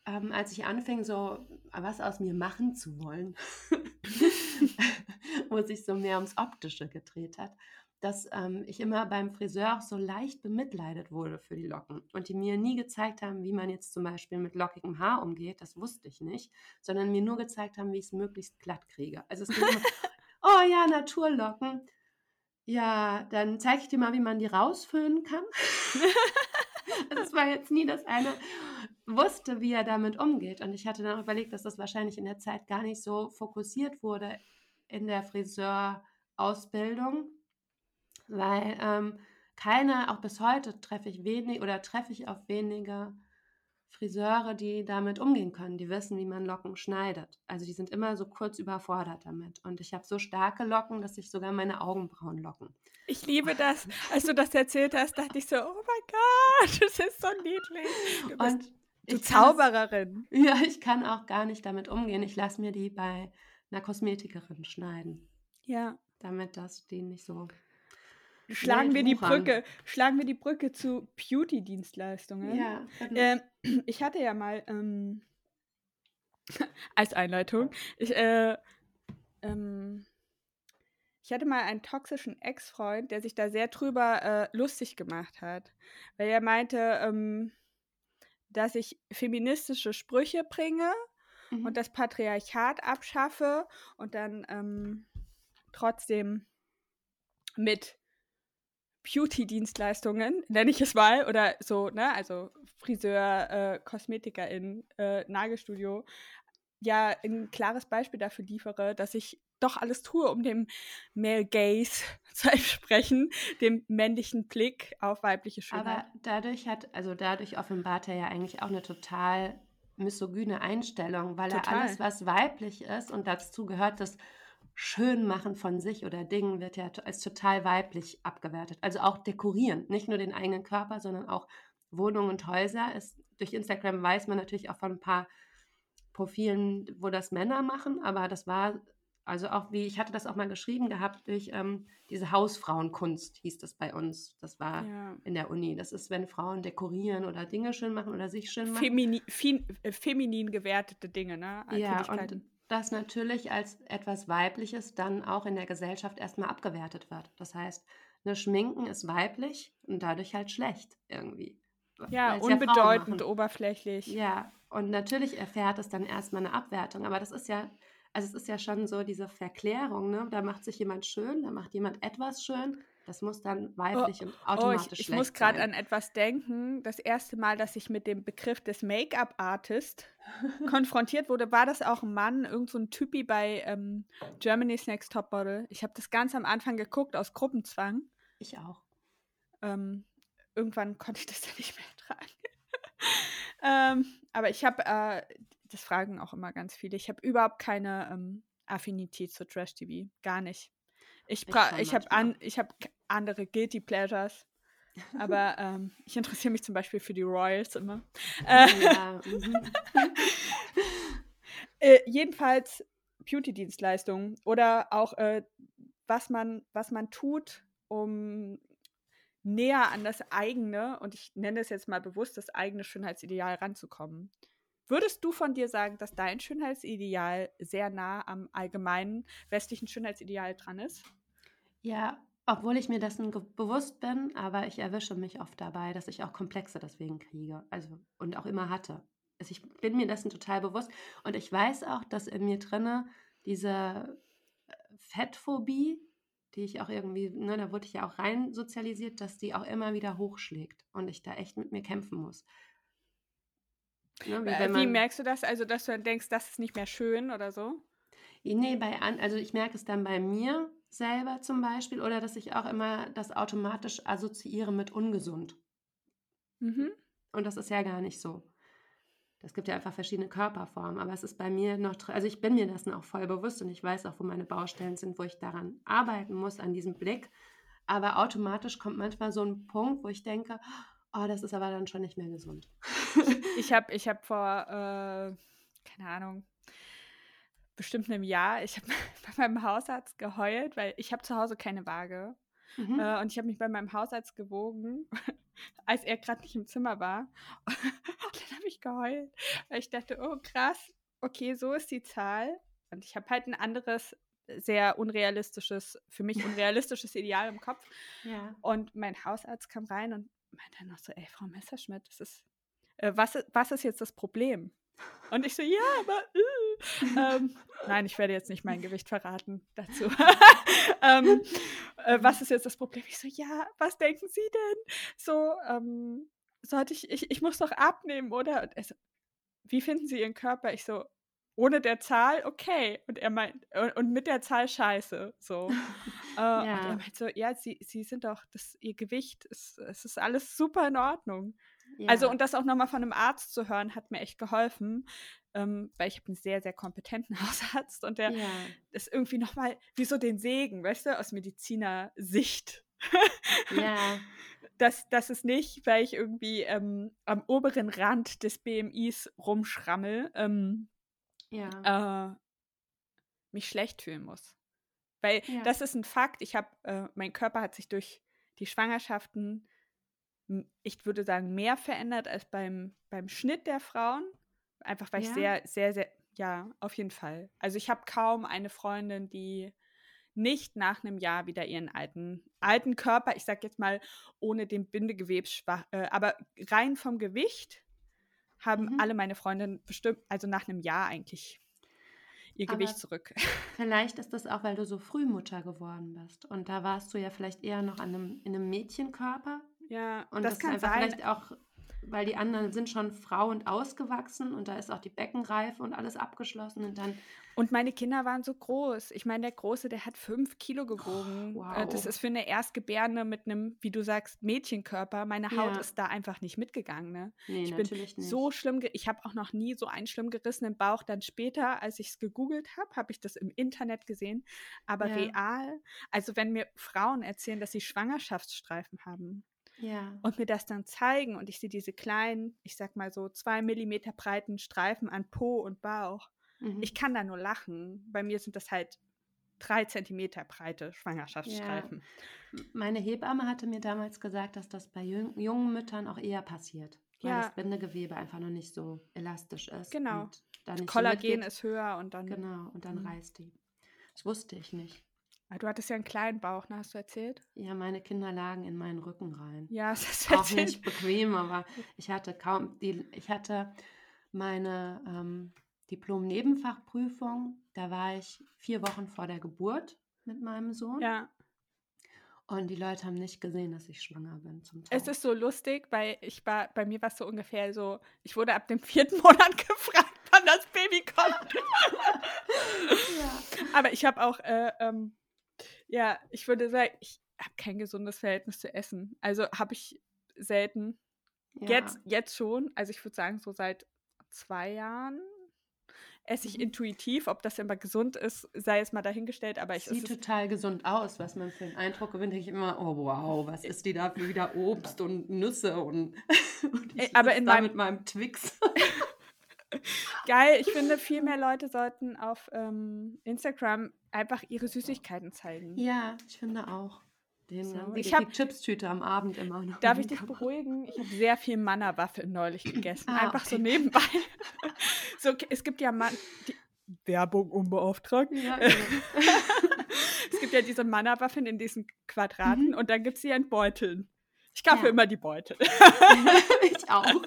ähm, als ich anfing, so was aus mir machen zu wollen, wo sich so mehr ums Optische gedreht hat, dass ähm, ich immer beim Friseur auch so leicht bemitleidet wurde für die Locken und die mir nie gezeigt haben, wie man jetzt zum Beispiel mit lockigem Haar umgeht, das wusste ich nicht, sondern mir nur gezeigt haben, wie ich es möglichst glatt kriege. Also es ging immer, oh ja, Naturlocken. Ja, dann zeige ich dir mal, wie man die rausföhnen kann. Also es war jetzt nie, dass einer wusste, wie er damit umgeht. Und ich hatte dann auch überlegt, dass das wahrscheinlich in der Zeit gar nicht so fokussiert wurde in der Friseurausbildung, weil ähm, keine, auch bis heute treffe ich wenig oder treffe ich auf wenige Friseure, die damit umgehen können, die wissen, wie man Locken schneidet. Also die sind immer so kurz überfordert damit. Und ich habe so starke Locken, dass ich sogar meine Augenbrauen locken. Ich liebe das. Als du das erzählt hast, dachte ich so, oh mein Gott, das ist so niedlich. Du bist Und du Zaubererin. ja, ich kann auch gar nicht damit umgehen. Ich lasse mir die bei einer Kosmetikerin schneiden, Ja. damit das die nicht so Schlagen wir die wuchern. Brücke, schlagen wir die Brücke zu Beauty-Dienstleistungen. Ja. Ähm, ich hatte ja mal ähm, als Einleitung, ich, äh, ähm, ich hatte mal einen toxischen Ex-Freund, der sich da sehr drüber äh, lustig gemacht hat, weil er meinte, ähm, dass ich feministische Sprüche bringe Mhm. und das Patriarchat abschaffe und dann ähm, trotzdem mit Beauty-Dienstleistungen, nenne ich es mal, oder so, ne, also Friseur, äh, Kosmetikerin, äh, Nagelstudio, ja ein klares Beispiel dafür liefere, dass ich doch alles tue, um dem Male Gaze zu entsprechen, dem männlichen Blick auf weibliche Schönheit. Aber dadurch hat, also dadurch offenbart er ja eigentlich auch eine total misogyne Einstellung, weil er Total. alles, was weiblich ist und dazu gehört das Schönmachen von sich oder Dingen, wird ja als total weiblich abgewertet. Also auch dekorieren, nicht nur den eigenen Körper, sondern auch Wohnungen und Häuser. Ist, durch Instagram weiß man natürlich auch von ein paar Profilen, wo das Männer machen, aber das war, also auch wie, ich hatte das auch mal geschrieben gehabt, durch ähm, diese Hausfrauenkunst hieß das bei uns. Das war ja. in der Uni. Das ist, wenn Frauen dekorieren oder Dinge schön machen oder sich schön machen. Femini fin äh, feminin gewertete Dinge, ne? Ja, und. Das natürlich als etwas Weibliches dann auch in der Gesellschaft erstmal abgewertet wird. Das heißt, eine Schminken ist weiblich und dadurch halt schlecht irgendwie. Ja, unbedeutend, machen. oberflächlich. Ja, und natürlich erfährt es dann erstmal eine Abwertung, aber das ist ja, also es ist ja schon so diese Verklärung, ne? Da macht sich jemand schön, da macht jemand etwas schön, das muss dann weiblich und Oh, automatisch ich, ich schlecht muss gerade an etwas denken. Das erste Mal, dass ich mit dem Begriff des Make-up-Artist konfrontiert wurde, war das auch ein Mann, irgend so ein Typi bei ähm, Germany's Next Top Model. Ich habe das ganz am Anfang geguckt aus Gruppenzwang. Ich auch. Ähm, irgendwann konnte ich das dann nicht mehr ertragen. ähm, aber ich habe, äh, das fragen auch immer ganz viele, ich habe überhaupt keine ähm, Affinität zu Trash-TV. Gar nicht. Ich, Ich bra ich habe an ich hab andere Guilty Pleasures. Aber ähm, ich interessiere mich zum Beispiel für die Royals immer. Äh, Ja, mhm. äh, jedenfalls Beauty-Dienstleistungen oder auch äh, was man, was man tut, um näher an das eigene, und ich nenne es jetzt mal bewusst, das eigene Schönheitsideal ranzukommen. Würdest du von dir sagen, dass dein Schönheitsideal sehr nah am allgemeinen westlichen Schönheitsideal dran ist? Ja, obwohl ich mir dessen bewusst bin, aber ich erwische mich oft dabei, dass ich auch Komplexe deswegen kriege. Also und auch immer hatte. Also ich bin mir dessen total bewusst und ich weiß auch, dass in mir drinne diese äh, Fettphobie, die ich auch irgendwie, ne, da wurde ich ja auch rein sozialisiert, dass die auch immer wieder hochschlägt und ich da echt mit mir kämpfen muss. Ne, wie Äh, Wie merkst du das? Also, dass du dann denkst, das ist nicht mehr schön oder so? Nee, bei an, also ich merke es dann bei mir selber zum Beispiel oder dass ich auch immer das automatisch assoziiere mit ungesund. Mhm. Und das ist ja gar nicht so. Es gibt ja einfach verschiedene Körperformen, aber es ist bei mir noch, also ich bin mir dessen auch voll bewusst und ich weiß auch, wo meine Baustellen sind, wo ich daran arbeiten muss, an diesem Blick. Aber automatisch kommt manchmal so ein Punkt, wo ich denke, oh, das ist aber dann schon nicht mehr gesund. Ich habe ich hab vor, äh, keine Ahnung, bestimmt einem Jahr, ich habe bei meinem Hausarzt geheult, weil ich habe zu Hause keine Waage. Mhm. Äh, und ich habe mich bei meinem Hausarzt gewogen, als er gerade nicht im Zimmer war. Und dann habe ich geheult, weil ich dachte, oh krass, okay, so ist die Zahl. Und ich habe halt ein anderes, sehr unrealistisches, für mich unrealistisches Ideal im Kopf. Ja. Und mein Hausarzt kam rein und meinte dann noch so, ey, Frau Messerschmidt, das ist, äh, was, was ist jetzt das Problem? Und ich so, ja, aber. Äh. ähm, nein, ich werde jetzt nicht mein Gewicht verraten dazu. ähm, äh, was ist jetzt das Problem? Ich so, ja, was denken Sie denn? So, ähm, sollte ich, ich, ich muss doch abnehmen, oder? Und er so, wie finden Sie Ihren Körper? Ich so, ohne der Zahl, okay. Und er meint, und mit der Zahl scheiße. So. äh, ja. Und er meint so, ja, sie, sie sind doch, das, ihr Gewicht, ist, es ist alles super in Ordnung. Also, ja. Also, und das auch nochmal von einem Arzt zu hören, hat mir echt geholfen. Ähm, weil ich habe einen sehr, sehr kompetenten Hausarzt und der ja. ist irgendwie nochmal wie so den Segen, weißt du, aus Medizinersicht. ja. Das, das ist nicht, weil ich irgendwie ähm, am oberen Rand des BMIs rumschrammel, ähm, ja. äh, mich schlecht fühlen muss. Weil ja. das ist ein Fakt. Ich habe, äh, mein Körper hat sich durch die Schwangerschaften, ich würde sagen, mehr verändert als beim, beim Schnitt der Frauen. Einfach weil ja. ich sehr, sehr, sehr, ja, auf jeden Fall. Also ich habe kaum eine Freundin, die nicht nach einem Jahr wieder ihren alten, alten Körper, ich sag jetzt mal ohne den Bindegewebs, äh, aber rein vom Gewicht haben mhm. alle meine Freundinnen bestimmt, also nach einem Jahr eigentlich ihr Aber Gewicht zurück. Vielleicht ist das auch, weil du so früh Mutter geworden bist. Und da warst du ja vielleicht eher noch an einem, in einem Mädchenkörper. Ja, und das, das kann sein. Vielleicht auch weil die anderen sind schon Frau und ausgewachsen und da ist auch die Beckenreife und alles abgeschlossen und dann. Und meine Kinder waren so groß. Ich meine, der Große, der hat fünf Kilo gewogen. Oh, wow. Das ist für eine Erstgebärende mit einem, wie du sagst, Mädchenkörper. Meine Haut ja. ist da einfach nicht mitgegangen. Ne? Nee, ich bin nicht. so schlimm. Ich habe auch noch nie so einen schlimm gerissenen Bauch. Dann später, als ich es gegoogelt habe, habe ich das im Internet gesehen. Aber ja. real, also wenn mir Frauen erzählen, dass sie Schwangerschaftsstreifen haben, ja. und mir das dann zeigen und ich sehe diese kleinen, ich sag mal so zwei Millimeter breiten Streifen an Po und Bauch. Mhm. Ich kann da nur lachen. Bei mir sind das halt drei Zentimeter breite Schwangerschaftsstreifen. Ja. Meine Hebamme hatte mir damals gesagt, dass das bei jungen Müttern auch eher passiert. Weil ja. das Bindegewebe einfach noch nicht so elastisch ist. Genau. Kollagen so ist höher und dann. Genau, und dann mhm. reißt die. Das wusste ich nicht. Ah, du hattest ja einen kleinen Bauch, ne? Hast du erzählt? Ja, meine Kinder lagen in meinen Rücken rein. Ja, das ist auch nicht bequem, aber ich hatte kaum die. Ich hatte meine ähm, Diplom-Nebenfachprüfung. Da war ich vier Wochen vor der Geburt mit meinem Sohn. Ja. Und die Leute haben nicht gesehen, dass ich schwanger bin. Es ist so lustig, weil ich war, bei mir war es so ungefähr so, ich wurde ab dem vierten Monat gefragt, wann das Baby kommt. ja. Aber ich habe auch äh, ähm, ja, ich würde sagen, ich habe kein gesundes Verhältnis zu Essen. Also habe ich selten. Ja. Jetzt, jetzt schon. Also ich würde sagen, so seit zwei Jahren esse ich mhm. intuitiv. Ob das immer gesund ist, sei es mal dahingestellt. Aber ich sieht total gesund aus, was man für einen Eindruck gewinnt. Ich immer, oh wow, was ist die da für wieder Obst und Nüsse und, und ich aber in meinem, mit meinem Twix. Geil, ich finde, viel mehr Leute sollten auf ähm, Instagram einfach ihre Süßigkeiten zeigen. Ja, ich finde auch. Den, so, die, ich habe Chipstüte am Abend immer noch. Darf ich dich beruhigen? Ich habe sehr viel Manna-Waffe neulich gegessen. Ah, einfach okay. so nebenbei. so, es gibt ja Man die Werbung unbeauftragt. Ja, genau. es gibt ja diese Manna-Waffen in diesen Quadraten mhm. und dann gibt es sie in Beuteln. Ich kaufe ja. immer die Beutel. ich auch.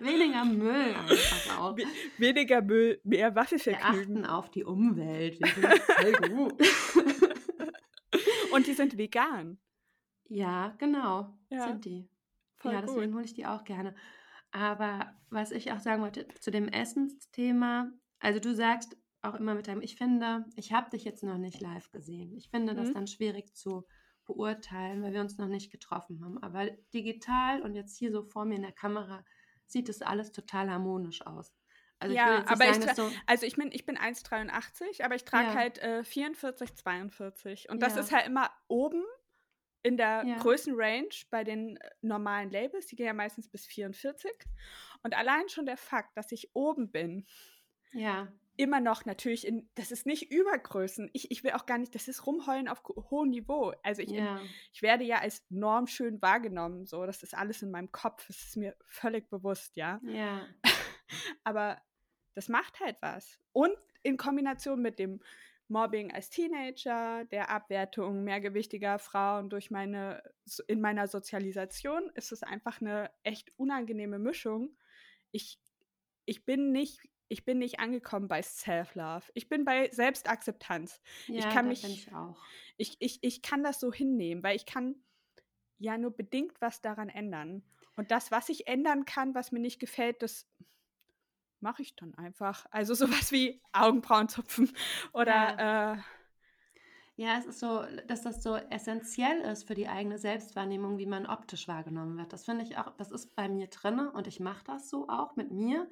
Weniger Müll einfach auch. Weniger Müll, mehr Waffelvergnügen. Wir achten auf die Umwelt. Wir sind voll gut. Und die sind vegan. Ja, genau. Ja. Sind die. Voll ja, deswegen hole ich die auch gerne. Aber was ich auch sagen wollte zu dem Essensthema, also du sagst auch immer mit deinem, ich finde, ich habe dich jetzt noch nicht live gesehen. Ich finde mhm. das dann schwierig zu beurteilen, weil wir uns noch nicht getroffen haben. Aber digital und jetzt hier so vor mir in der Kamera sieht es alles total harmonisch aus. Also ja, ich aber sagen, ich so also ich, mein, ich bin 1,83, aber ich trage ja. halt äh, 44, 42. Und das ja. ist halt immer oben in der ja. Größenrange bei den äh, normalen Labels. Die gehen ja meistens bis 44. Und allein schon der Fakt, dass ich oben bin, ja immer noch natürlich in, das ist nicht Übergrößen. Ich, ich will auch gar nicht, das ist Rumheulen auf hohem Niveau. Also ich, ja. ich werde ja als Norm schön wahrgenommen. So, das ist alles in meinem Kopf. Das ist mir völlig bewusst, ja. Ja. Aber das macht halt was. Und in Kombination mit dem Mobbing als Teenager, der Abwertung mehrgewichtiger Frauen durch meine, in meiner Sozialisation, ist es einfach eine echt unangenehme Mischung. Ich ich bin nicht, ich bin nicht angekommen bei Self-Love. Ich bin bei Selbstakzeptanz. Ja, ich kann mich, ich auch. ich, ich, ich kann das so hinnehmen, weil ich kann ja nur bedingt was daran ändern. Und das, was ich ändern kann, was mir nicht gefällt, das mache ich dann einfach. Also sowas wie Augenbrauen zupfen oder äh, Ja, es ist so, dass das so essentiell ist für die eigene Selbstwahrnehmung, wie man optisch wahrgenommen wird. Das finde ich auch, das ist bei mir drinne und ich mache das so auch mit mir.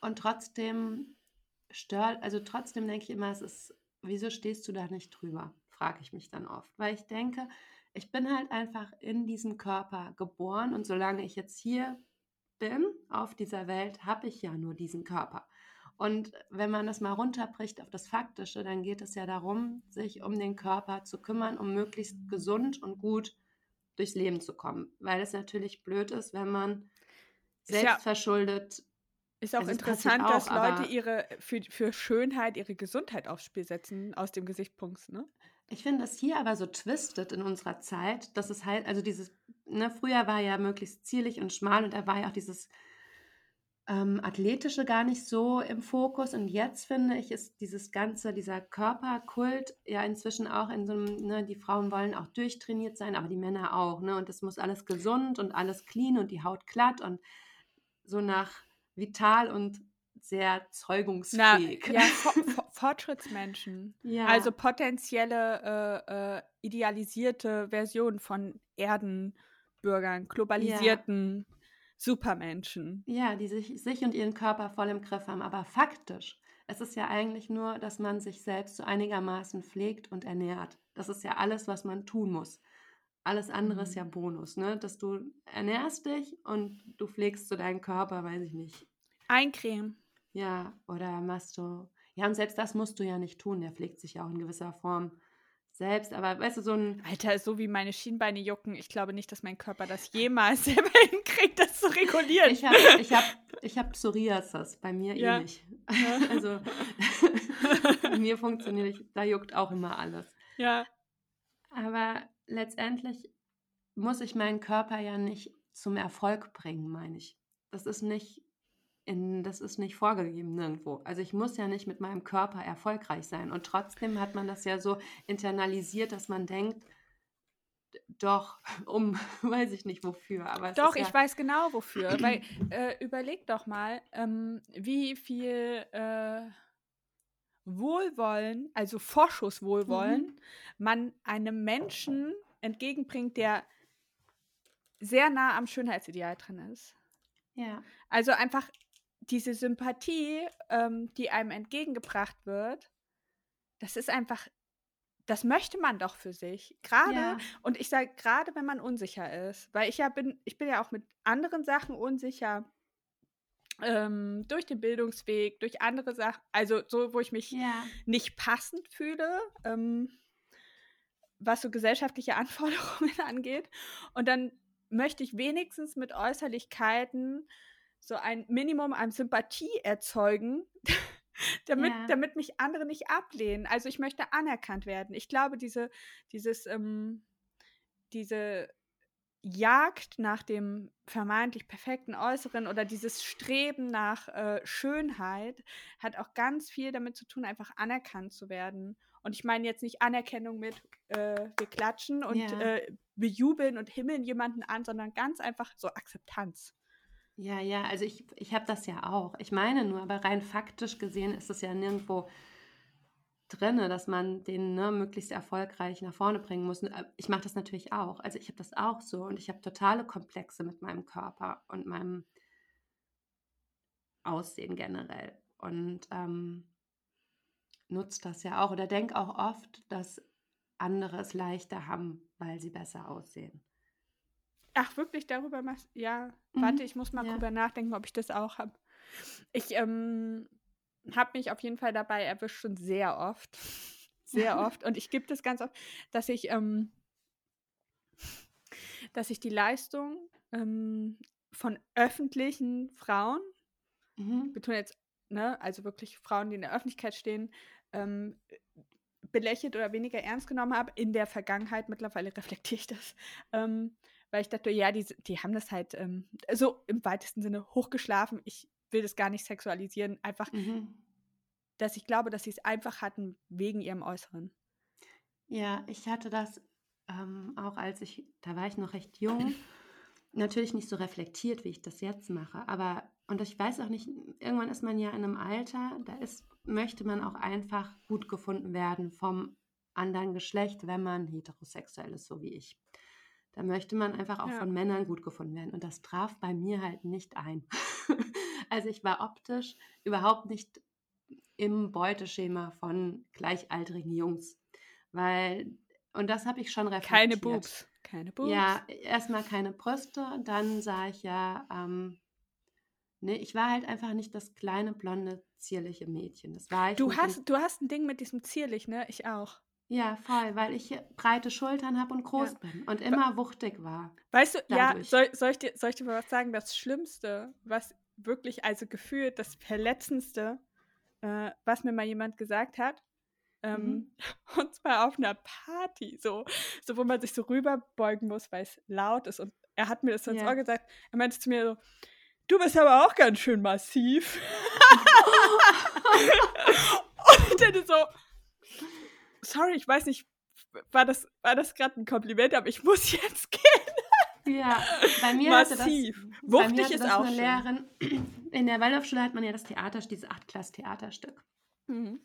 Und trotzdem stört, also trotzdem denke ich immer, es ist, wieso stehst du da nicht drüber? Frage ich mich dann oft. Weil ich denke, ich bin halt einfach in diesem Körper geboren und solange ich jetzt hier bin auf dieser Welt, habe ich ja nur diesen Körper. Und wenn man das mal runterbricht auf das Faktische, dann geht es ja darum, sich um den Körper zu kümmern, um möglichst gesund und gut durchs Leben zu kommen. Weil es natürlich blöd ist, wenn man selbstverschuldet. Ist auch Also interessant, dass auch, aber- Leute ihre für, für Schönheit ihre Gesundheit aufs Spiel setzen aus dem Gesichtspunkt, ne? Ich finde das hier aber so twistet in unserer Zeit, dass es halt, also dieses, ne, früher war ja möglichst zierlich und schmal und da war ja auch dieses ähm, Athletische gar nicht so im Fokus. Und jetzt finde ich, ist dieses ganze, dieser Körperkult ja inzwischen auch in so einem, ne, die Frauen wollen auch durchtrainiert sein, aber die Männer auch, ne? Und das muss alles gesund und alles clean und die Haut glatt und so nach vital und sehr Na, zeugungsfähig. ja, For For Fortschrittsmenschen. Ja. Also potenzielle äh, äh, idealisierte Versionen von Erdenbürgern, globalisierten Supermenschen. Ja, die sich, sich und ihren Körper voll im Griff haben. Aber faktisch, es ist ja eigentlich nur, dass man sich selbst so einigermaßen pflegt und ernährt. Das ist ja alles, was man tun muss. Alles andere ist ja Mhm. Bonus, ne? Dass du ernährst dich und du pflegst so deinen Körper, weiß ich nicht. Eincremen. Ja, oder machst du. Ja, und selbst das musst du ja nicht tun. Der pflegt sich ja auch in gewisser Form selbst. Aber weißt du, so ein. Alter, so wie meine Schienbeine jucken, ich glaube nicht, dass mein Körper das jemals selber hinkriegt, das zu regulieren. Ich habe ich hab, ich hab Psoriasis, bei mir Ja. eh nicht. Also bei mir funktioniert, da juckt auch immer alles. ja, Aber letztendlich muss ich meinen Körper ja nicht zum Erfolg bringen, meine ich. Das ist nicht in, das ist nicht vorgegeben nirgendwo. Also ich muss ja nicht mit meinem Körper erfolgreich sein. Und trotzdem hat man das ja so internalisiert, dass man denkt, doch, um, weiß ich nicht wofür. Aber doch, ist ich ja, weiß genau wofür. Weil, äh, überleg doch mal, ähm, wie viel äh, Wohlwollen, also Vorschusswohlwollen, Mhm. man einem Menschen entgegenbringt, der sehr nah am Schönheitsideal drin ist. ja, Also einfach diese Sympathie, ähm, die einem entgegengebracht wird, das ist einfach, das möchte man doch für sich. Gerade, ja, und ich sage gerade, wenn man unsicher ist, weil ich ja bin, ich bin ja auch mit anderen Sachen unsicher. Ähm, durch den Bildungsweg, durch andere Sachen, also so, wo ich mich ja, nicht passend fühle, ähm, was so gesellschaftliche Anforderungen angeht. Und dann möchte ich wenigstens mit Äußerlichkeiten so ein Minimum an Sympathie erzeugen, damit, Ja. damit mich andere nicht ablehnen. Also ich möchte anerkannt werden. Ich glaube, diese, dieses, ähm, diese Jagd nach dem vermeintlich perfekten Äußeren oder dieses Streben nach äh, Schönheit hat auch ganz viel damit zu tun, einfach anerkannt zu werden. Und ich meine jetzt nicht Anerkennung mit, äh, wir klatschen und Ja. äh, bejubeln und himmeln jemanden an, sondern ganz einfach so Akzeptanz. Ja, ja. Also ich, ich habe das ja auch. Ich meine nur, aber rein faktisch gesehen ist es ja nirgendwo drinne, dass man den ne, möglichst erfolgreich nach vorne bringen muss. Äh, Ich mache das natürlich auch. Also ich habe das auch so und ich habe totale Komplexe mit meinem Körper und meinem Aussehen generell und ähm, nutze das ja auch oder denke auch oft, dass andere es leichter haben, weil sie besser aussehen. Ach, wirklich darüber machst Ja, Mhm, warte, ich muss mal ja. drüber nachdenken, ob ich das auch habe. Ich ähm, habe mich auf jeden Fall dabei erwischt, schon sehr oft. Sehr oft. Und ich gebe das ganz oft, dass ich, ähm, dass ich die Leistung ähm, von öffentlichen Frauen, Mhm. ich betone jetzt, ne, also wirklich Frauen, die in der Öffentlichkeit stehen, ähm, belächelt oder weniger ernst genommen habe. In der Vergangenheit, mittlerweile reflektiere ich das. Ähm, weil ich dachte, ja, die, die haben das halt ähm, so im weitesten Sinne hochgeschlafen. Ich will das gar nicht sexualisieren, einfach, Mhm. dass ich glaube, dass sie es einfach hatten wegen ihrem Äußeren. Ja, ich hatte das ähm, auch als ich, da war ich noch recht jung, natürlich nicht so reflektiert, wie ich das jetzt mache, aber, und ich weiß auch nicht, irgendwann ist man ja in einem Alter, da ist, möchte man auch einfach gut gefunden werden vom anderen Geschlecht, wenn man heterosexuell ist, so wie ich. Da möchte man einfach auch Ja. von Männern gut gefunden werden. Und das traf bei mir halt nicht ein. also ich war optisch überhaupt nicht im Beuteschema von gleichaltrigen Jungs. Weil, und das habe ich schon reflektiert. Keine Boobs. Keine Boobs. Ja, erstmal keine Brüste, dann sah ich ja, ähm, nee, ich war halt einfach nicht das kleine, blonde, zierliche Mädchen. Das war ich Du hast, du hast ein Ding mit diesem zierlich, ne? Ich auch. Ja, voll, weil ich breite Schultern habe und groß Ja. bin und immer wuchtig war. Weißt du, ja, Dadurch. soll, soll, ich dir, soll ich dir mal was sagen? Das Schlimmste, was wirklich, also gefühlt das Verletzendste, äh, was mir mal jemand gesagt hat, ähm, Mhm. und zwar auf einer Party, so, so, wo man sich so rüberbeugen muss, weil es laut ist. Und er hat mir das so ins Ja. Ohr gesagt. Er meinte zu mir so, du bist aber auch ganz schön massiv. und ich dachte so, sorry, ich weiß nicht, war das, war das gerade ein Kompliment, aber ich muss jetzt gehen. Ja, bei mir Massiv. hatte das, bei Wuchtig mir hatte ist das auch eine schön. Lehrerin, in der Waldorfschule hat man ja das Theater, dieses Achtklass-Theaterstück. Mhm.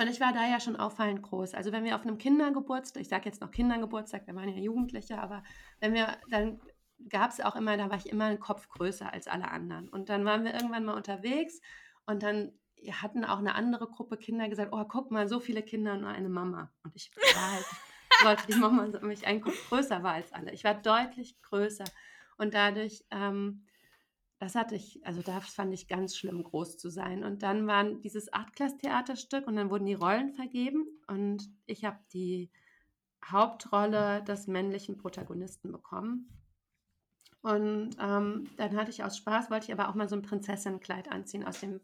Und ich war da ja schon auffallend groß. Also wenn wir auf einem Kindergeburtstag, ich sage jetzt noch Kindergeburtstag, wir waren ja Jugendliche, aber wenn wir, dann gab es auch immer, da war ich immer einen Kopf größer als alle anderen. Und dann waren wir irgendwann mal unterwegs und dann hatten auch eine andere Gruppe Kinder gesagt, oh, guck mal, so viele Kinder und nur eine Mama. Und ich war halt, wollte die Mama, weil ich einen Kopf größer war als alle. Ich war deutlich größer. Und dadurch, ähm, das hatte ich, also das fand ich ganz schlimm, groß zu sein. Und dann waren dieses Achtklass-Theaterstück und dann wurden die Rollen vergeben und ich habe die Hauptrolle des männlichen Protagonisten bekommen. Und ähm, dann hatte ich aus Spaß, wollte ich aber auch mal so ein Prinzessinnenkleid anziehen aus dem,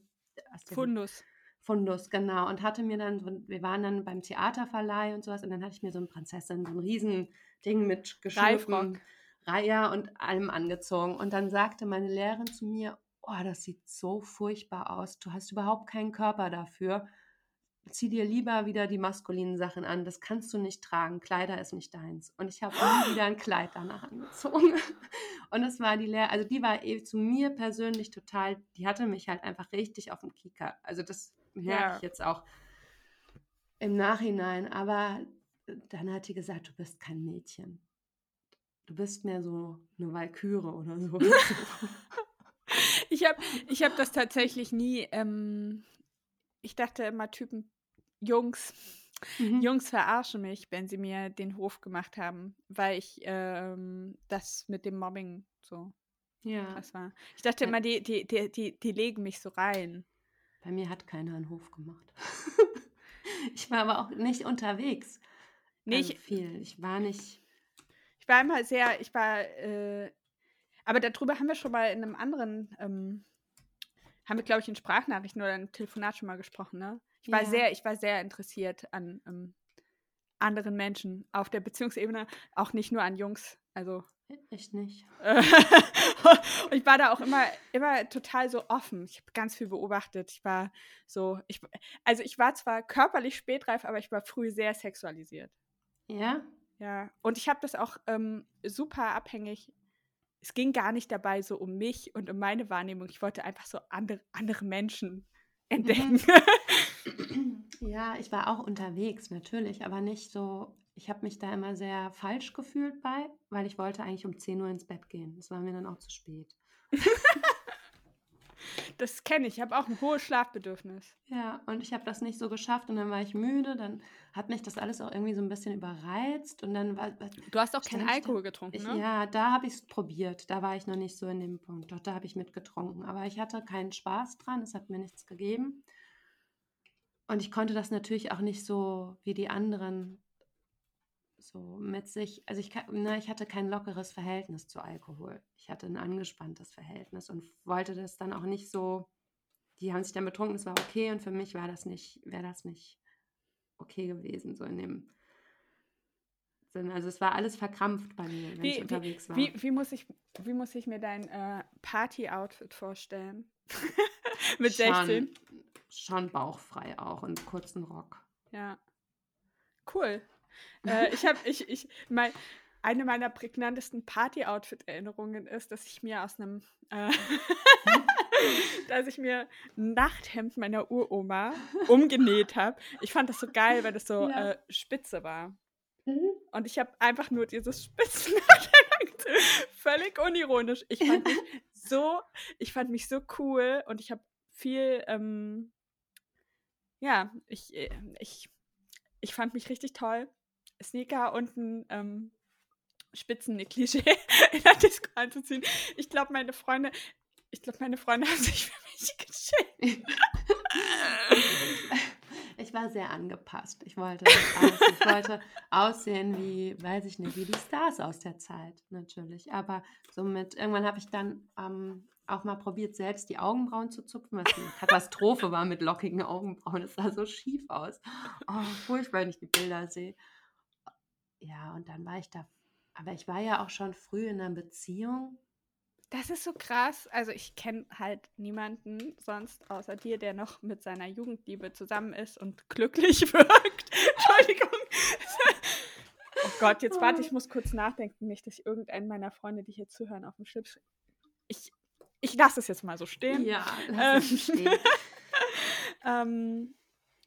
aus dem Fundus. Fundus, genau. Und hatte mir dann, wir waren dann beim Theaterverleih und sowas und dann hatte ich mir so ein Prinzessin, so ein Riesending mit geschliffen. Reiher und allem angezogen. Und dann sagte meine Lehrerin zu mir, oh, das sieht so furchtbar aus. Du hast überhaupt keinen Körper dafür. Zieh dir lieber wieder die maskulinen Sachen an. Das kannst du nicht tragen. Kleider ist nicht deins. Und ich habe nie wieder ein Kleid danach angezogen. Und das war die Lehrerin, also die war eh zu mir persönlich total, die hatte mich halt einfach richtig auf dem Kieker. Also das merke Ja. ich jetzt auch im Nachhinein. Aber dann hat die gesagt, du bist kein Mädchen. Du bist mehr so eine Walküre oder so. Ich habe ich hab das tatsächlich nie. Ähm, ich dachte immer, Typen, Jungs, Mhm. Jungs verarschen mich, wenn sie mir den Hof gemacht haben, weil ich ähm, das mit dem Mobbing so Ja, krass war. Ich dachte immer, die, die, die, die, die legen mich so rein. bei mir hat keiner einen Hof gemacht. ich war aber auch nicht unterwegs. Nee, also ich, viel. Ich war nicht. ich war immer sehr, ich war, äh, aber darüber haben wir schon mal in einem anderen, ähm, haben wir, glaube ich, in Sprachnachrichten oder im Telefonat schon mal gesprochen, ne? Ich war Ja. sehr, ich war sehr interessiert an ähm, anderen Menschen auf der Beziehungsebene, auch nicht nur an Jungs. Also Ich nicht. und ich war da auch immer, immer total so offen. Ich habe ganz viel beobachtet. Ich war so, ich, also ich war zwar körperlich spätreif, aber ich war früh sehr sexualisiert. Ja? Ja, und ich habe das auch ähm, super abhängig. Es ging gar nicht dabei so um mich und um meine Wahrnehmung. Ich wollte einfach so andere, andere Menschen entdecken. Ja, ich war auch unterwegs, natürlich, aber nicht so. Ich habe mich da immer sehr falsch gefühlt bei, weil ich wollte eigentlich um 10 Uhr ins Bett gehen. Das war mir dann auch zu spät. Das kenne ich. Ich habe auch ein hohes Schlafbedürfnis. Ja, und ich habe das nicht so geschafft und dann war ich müde. Dann hat mich das alles auch irgendwie so ein bisschen überreizt und dann war. Du hast auch keinen ich da- Alkohol getrunken, Ich, ne? Ja, da habe ich es probiert. Da war ich noch nicht so in dem Punkt. Doch, da habe ich mitgetrunken. Aber ich hatte keinen Spaß dran. Es hat mir nichts gegeben. Und ich konnte das natürlich auch nicht so wie die anderen so mit sich. Also ich, na, ich hatte kein lockeres Verhältnis zu Alkohol. Ich hatte ein angespanntes Verhältnis und wollte das dann auch nicht so. Die haben sich dann betrunken, das war okay. Und für mich war das nicht, wäre das nicht okay gewesen, so in dem Sinn. Also es war alles verkrampft bei mir, wenn ich Wie, unterwegs war. wie, wie, muss ich, wie muss ich mir dein äh, Party-Outfit vorstellen? Mit 16? Schon, bauchfrei auch und kurzen Rock. Ja. Cool. äh, ich habe, ich, ich, mein, eine meiner prägnantesten Party-Outfit-Erinnerungen ist, dass ich mir aus einem, äh, dass ich mir ein Nachthemd meiner Uroma umgenäht habe. Ich fand das so geil, weil das so ja. äh, spitze war. Mhm. Und ich habe einfach nur dieses Spitzennachthemd, völlig unironisch. Ich fand mich so, ich fand mich so cool und ich habe viel, ähm, ja, ich, äh, ich, ich fand mich richtig toll. Sneaker und ein ähm, Spitzen-Negligé in der Disco anzuziehen. Ich glaube, meine Freunde, ich glaube, meine Freunde haben sich für mich geschämt. Ich war sehr angepasst. Ich wollte, aus, ich wollte aussehen wie, weiß ich nicht, wie die Stars aus der Zeit, natürlich. Aber somit, irgendwann habe ich dann ähm, auch mal probiert, selbst die Augenbrauen zu zupfen, was eine Katastrophe war mit lockigen Augenbrauen. Es sah so schief aus. Oh, furchtbar, wenn ich die Bilder sehe. Ja, und dann war ich da aber ich war ja auch schon früh in einer Beziehung. Das ist so krass. Also ich kenne halt niemanden sonst außer dir, der noch mit seiner Jugendliebe zusammen ist und glücklich wirkt. Entschuldigung. oh Gott, jetzt warte, ich muss kurz nachdenken, nicht, dass irgendeinen meiner Freunde, die hier zuhören, auf dem Schlips. Ich, ich lasse es jetzt mal so stehen. Ja, lass ähm, stehen. ähm,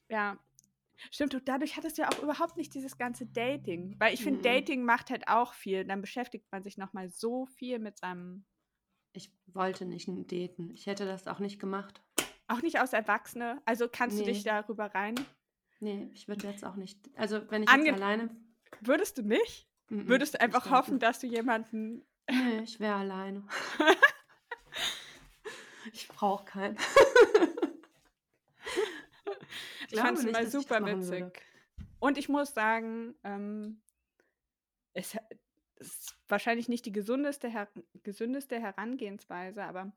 ja, Stimmt, du, dadurch hattest du ja auch überhaupt nicht dieses ganze Dating. Weil ich finde, mhm. Dating macht halt auch viel. Dann beschäftigt man sich nochmal so viel mit seinem. Ich wollte nicht daten. Ich hätte das auch nicht gemacht. Auch nicht aus Erwachsene? Also kannst nee. du dich darüber rein? Nee, ich würde jetzt auch nicht. Also, wenn ich Ange jetzt alleine. Würdest du nicht? Mhm, Würdest du einfach hoffen, dass du jemanden. Nee, ich wäre alleine. ich brauche keinen. ich fand es immer super witzig. Und ich muss sagen, ähm, es, ist wahrscheinlich nicht die gesundeste, her gesündeste Herangehensweise, aber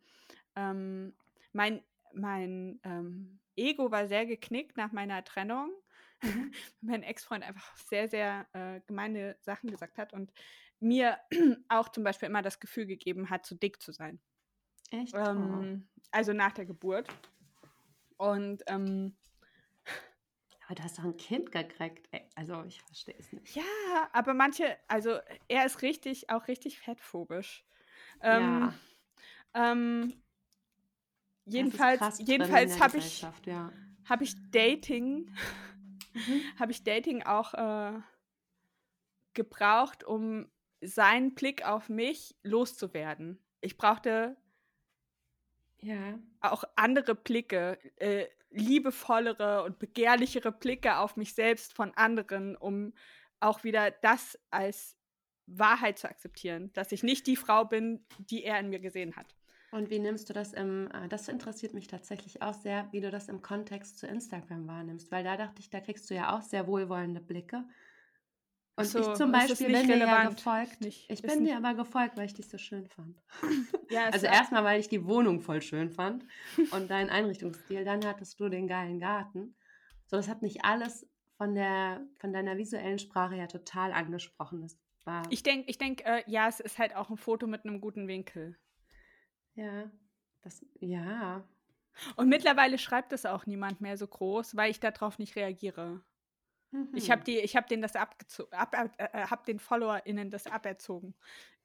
ähm, mein, mein ähm, Ego war sehr geknickt nach meiner Trennung. Mhm. mein Ex-Freund einfach sehr, sehr äh, gemeine Sachen gesagt hat und mir auch zum Beispiel immer das Gefühl gegeben hat, zu dick zu sein. Echt? Ähm, oh. Also nach der Geburt. Und ähm, aber du hast doch ein Kind gekriegt. Also ich verstehe es nicht. Ja, aber manche, also er ist richtig, auch richtig fettphobisch. Ähm, ja. Ähm, jedenfalls, jedenfalls habe ich, ja. hab ich Dating, mhm. habe ich Dating auch äh, gebraucht, um seinen Blick auf mich loszuwerden. Ich brauchte ja. auch andere Blicke. Äh, liebevollere und begehrlichere Blicke auf mich selbst von anderen, um auch wieder das als Wahrheit zu akzeptieren, dass ich nicht die Frau bin, die er in mir gesehen hat. Und wie nimmst du das im, äh, das interessiert mich tatsächlich auch sehr, wie du das im Kontext zu Instagram wahrnimmst, weil da dachte ich, da kriegst du ja auch sehr wohlwollende Blicke. Und so, ich zum Beispiel bin dir ja gefolgt. Nicht, ich bin dir aber gefolgt, weil ich dich so schön fand. Ja, also erstmal, weil ich die Wohnung voll schön fand und deinen Einrichtungsstil. Dann hattest du den geilen Garten. So, das hat mich alles von der von deiner visuellen Sprache ja total angesprochen. Das war ich denke, ich denk, äh, ja, es ist halt auch ein Foto mit einem guten Winkel. Ja, das, ja. Und mittlerweile schreibt es auch niemand mehr so groß, weil ich darauf nicht reagiere. Mhm. Ich habe die, ich habe denen das abgezogen, ab, äh, äh, habe den FollowerInnen das aberzogen,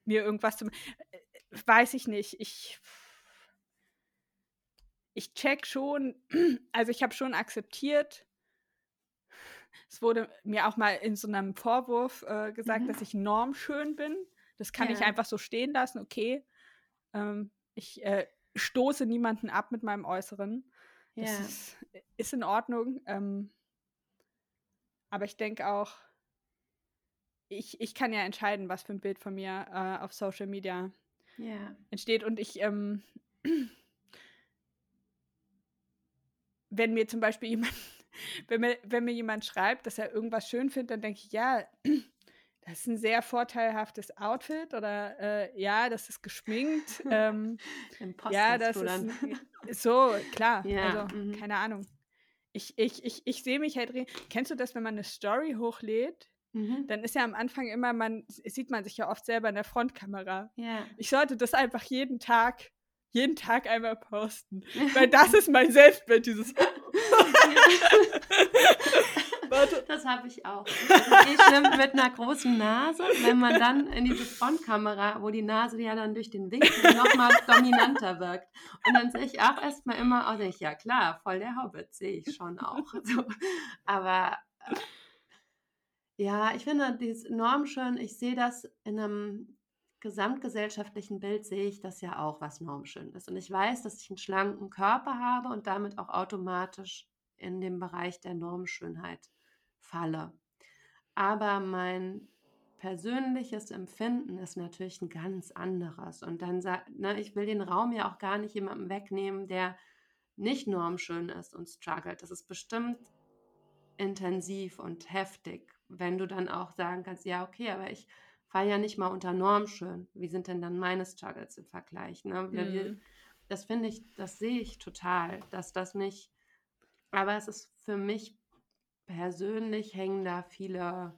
mir irgendwas zu, äh, weiß ich nicht. Ich, ich check schon, also ich habe schon akzeptiert. Es wurde mir auch mal in so einem Vorwurf äh, gesagt, mhm. dass ich normschön bin. Das kann ja. ich einfach so stehen lassen, okay. Ähm, ich äh, stoße niemanden ab mit meinem Äußeren. Das ja. ist, ist, in Ordnung. Ähm, aber ich denke auch, ich, ich kann ja entscheiden, was für ein Bild von mir äh, auf Social Media yeah. entsteht. Und ich, ähm, wenn mir zum Beispiel jemand, wenn mir, wenn mir jemand schreibt, dass er irgendwas schön findet, dann denke ich, ja, das ist ein sehr vorteilhaftes Outfit oder äh, ja, das ist geschminkt. ähm, ja, das ist so, klar. Ja, also, -hmm. keine Ahnung ich, ich, ich, ich sehe mich halt. Kennst du das, wenn man eine Story hochlädt? Mhm. Dann ist ja am Anfang immer, man sieht man sich ja oft selber in der Frontkamera. Ja. Ich sollte das einfach jeden Tag, jeden Tag einmal posten. Weil das ist mein Selbstbild, dieses. Warte. Das habe ich auch. Das ist eh schlimm mit einer großen Nase, wenn man dann in diese Frontkamera, wo die Nase ja dann durch den Winkel nochmal dominanter wirkt. Und dann sehe ich auch erstmal immer, oh, ich, ja klar, voll der Hobbit, sehe ich schon auch. So. Aber ja, ich finde dieses enorm schön. Ich sehe das in einem gesamtgesellschaftlichen Bild sehe ich das ja auch, was normschön ist. Und ich weiß, dass ich einen schlanken Körper habe und damit auch automatisch in dem Bereich der Normschönheit falle. Aber mein persönliches Empfinden ist natürlich ein ganz anderes. Und dann sagt, ne, ich will den Raum ja auch gar nicht jemandem wegnehmen, der nicht normschön ist und struggelt. Das ist bestimmt intensiv und heftig, wenn du dann auch sagen kannst, ja, okay, aber ich falle ja nicht mal unter normschön. Wie sind denn dann meine Struggles im Vergleich? Ne? Mhm. Das finde ich, das sehe ich total, dass das nicht, aber es ist für mich persönlich hängen da viele,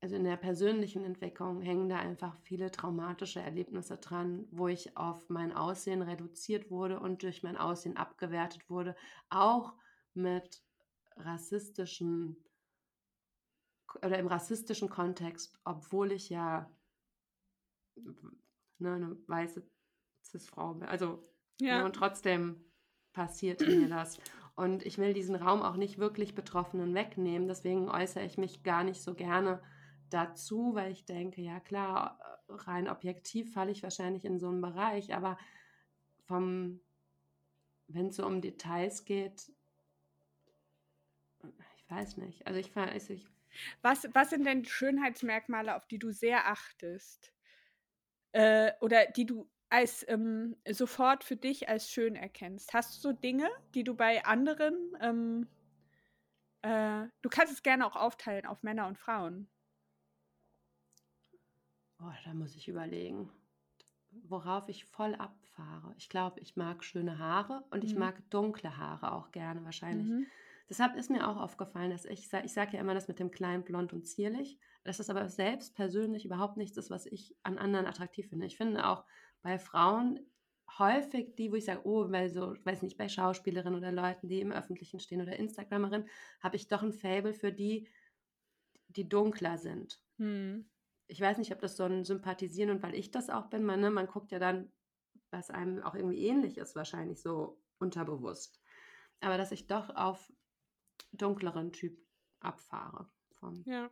also in der persönlichen Entwicklung hängen da einfach viele traumatische Erlebnisse dran, wo ich auf mein Aussehen reduziert wurde und durch mein Aussehen abgewertet wurde, auch mit rassistischen oder im rassistischen Kontext, obwohl ich ja ne, eine weiße Cis-Frau bin. Also, ja. ne, und trotzdem passiert mir das. Und ich will diesen Raum auch nicht wirklich Betroffenen wegnehmen. Deswegen äußere ich mich gar nicht so gerne dazu, weil ich denke, ja klar, rein objektiv falle ich wahrscheinlich in so einen Bereich, aber vom, wenn es so um Details geht, ich weiß nicht. Also ich, also ich was, was sind denn Schönheitsmerkmale, auf die du sehr achtest? Äh, oder die du als ähm, sofort für dich als schön erkennst? Hast du so Dinge, die du bei anderen, ähm, äh, du kannst es gerne auch aufteilen auf Männer und Frauen. Oh, da muss ich überlegen, worauf ich voll abfahre. Ich glaube, ich mag schöne Haare und mhm. ich mag dunkle Haare auch gerne wahrscheinlich. Mhm. Deshalb ist mir auch aufgefallen, dass ich, ich sage ja immer das mit dem kleinen Blond und zierlich, dass das aber selbst persönlich überhaupt nichts ist, was ich an anderen attraktiv finde. Ich finde auch, bei Frauen häufig die, wo ich sage, oh, weil so, weiß nicht, bei Schauspielerinnen oder Leuten, die im Öffentlichen stehen oder Instagramerinnen, habe ich doch ein Fable für die, die dunkler sind. Hm. Ich weiß nicht, ob das so ein Sympathisieren und weil ich das auch bin, man, ne, man guckt ja dann, was einem auch irgendwie ähnlich ist, wahrscheinlich so unterbewusst. Aber dass ich doch auf dunkleren Typ abfahre. Vom, ja.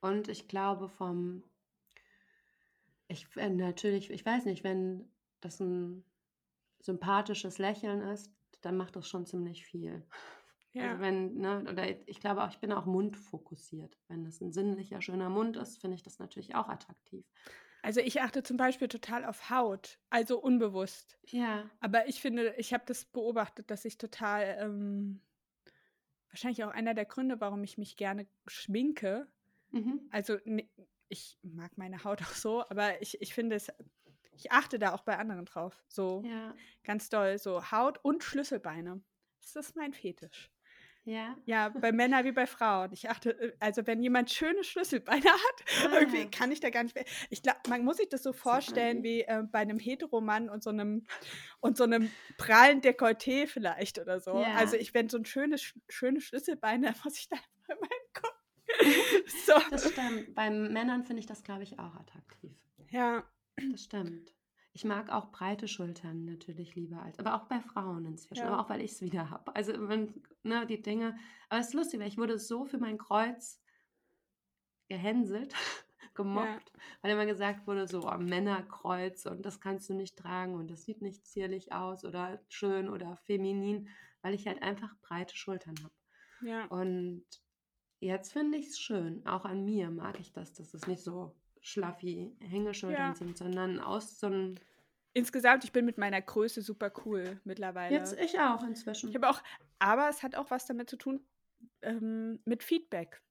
Und ich glaube, vom ich äh, natürlich, ich weiß nicht, wenn das ein sympathisches Lächeln ist, dann macht das schon ziemlich viel. Ja. Also wenn, ne, oder ich glaube auch, ich bin auch mundfokussiert. Wenn das ein sinnlicher, schöner Mund ist, finde ich das natürlich auch attraktiv. Also ich achte zum Beispiel total auf Haut, also unbewusst. Ja. Aber ich finde, ich habe das beobachtet, dass ich total, ähm, wahrscheinlich auch einer der Gründe, warum ich mich gerne schminke. Mhm. Also ich mag meine Haut auch so, aber ich, ich finde es, ich achte da auch bei anderen drauf. So ja. ganz doll. So Haut und Schlüsselbeine. Das ist mein Fetisch. Ja. Ja, bei Männern wie bei Frauen. Ich achte, äh, also wenn jemand schöne Schlüsselbeine hat, ah. irgendwie kann ich da gar nicht mehr. Ich glaube, man muss sich das so vorstellen wie äh, bei einem Heteromann und so einem und so einem prallen Dekolleté vielleicht oder so. Ja. Also ich, wenn so ein schönes, schöne Schlüsselbeine, muss ich da immer meinen Kopf so. Das stimmt. Bei Männern finde ich das, glaube ich, auch attraktiv. Ja. Das stimmt. Ich mag auch breite Schultern natürlich lieber als, aber auch bei Frauen inzwischen, ja. aber auch weil ich es wieder habe. Also wenn, ne, die Dinge, aber es ist lustig, weil ich wurde so für mein Kreuz gehänselt, gemobbt, ja. weil immer gesagt wurde, so oh, Männerkreuz und das kannst du nicht tragen und das sieht nicht zierlich aus oder schön oder feminin, weil ich halt einfach breite Schultern habe. Ja. Und Jetzt finde ich es schön. Auch an mir mag ich das, dass es nicht so schlaffi Hängeschultern ja. sind, sondern aus so einem. Insgesamt, ich bin mit meiner Größe super cool mittlerweile. Jetzt ich auch inzwischen. Ich habe auch, aber es hat auch was damit zu tun ähm, mit Feedback.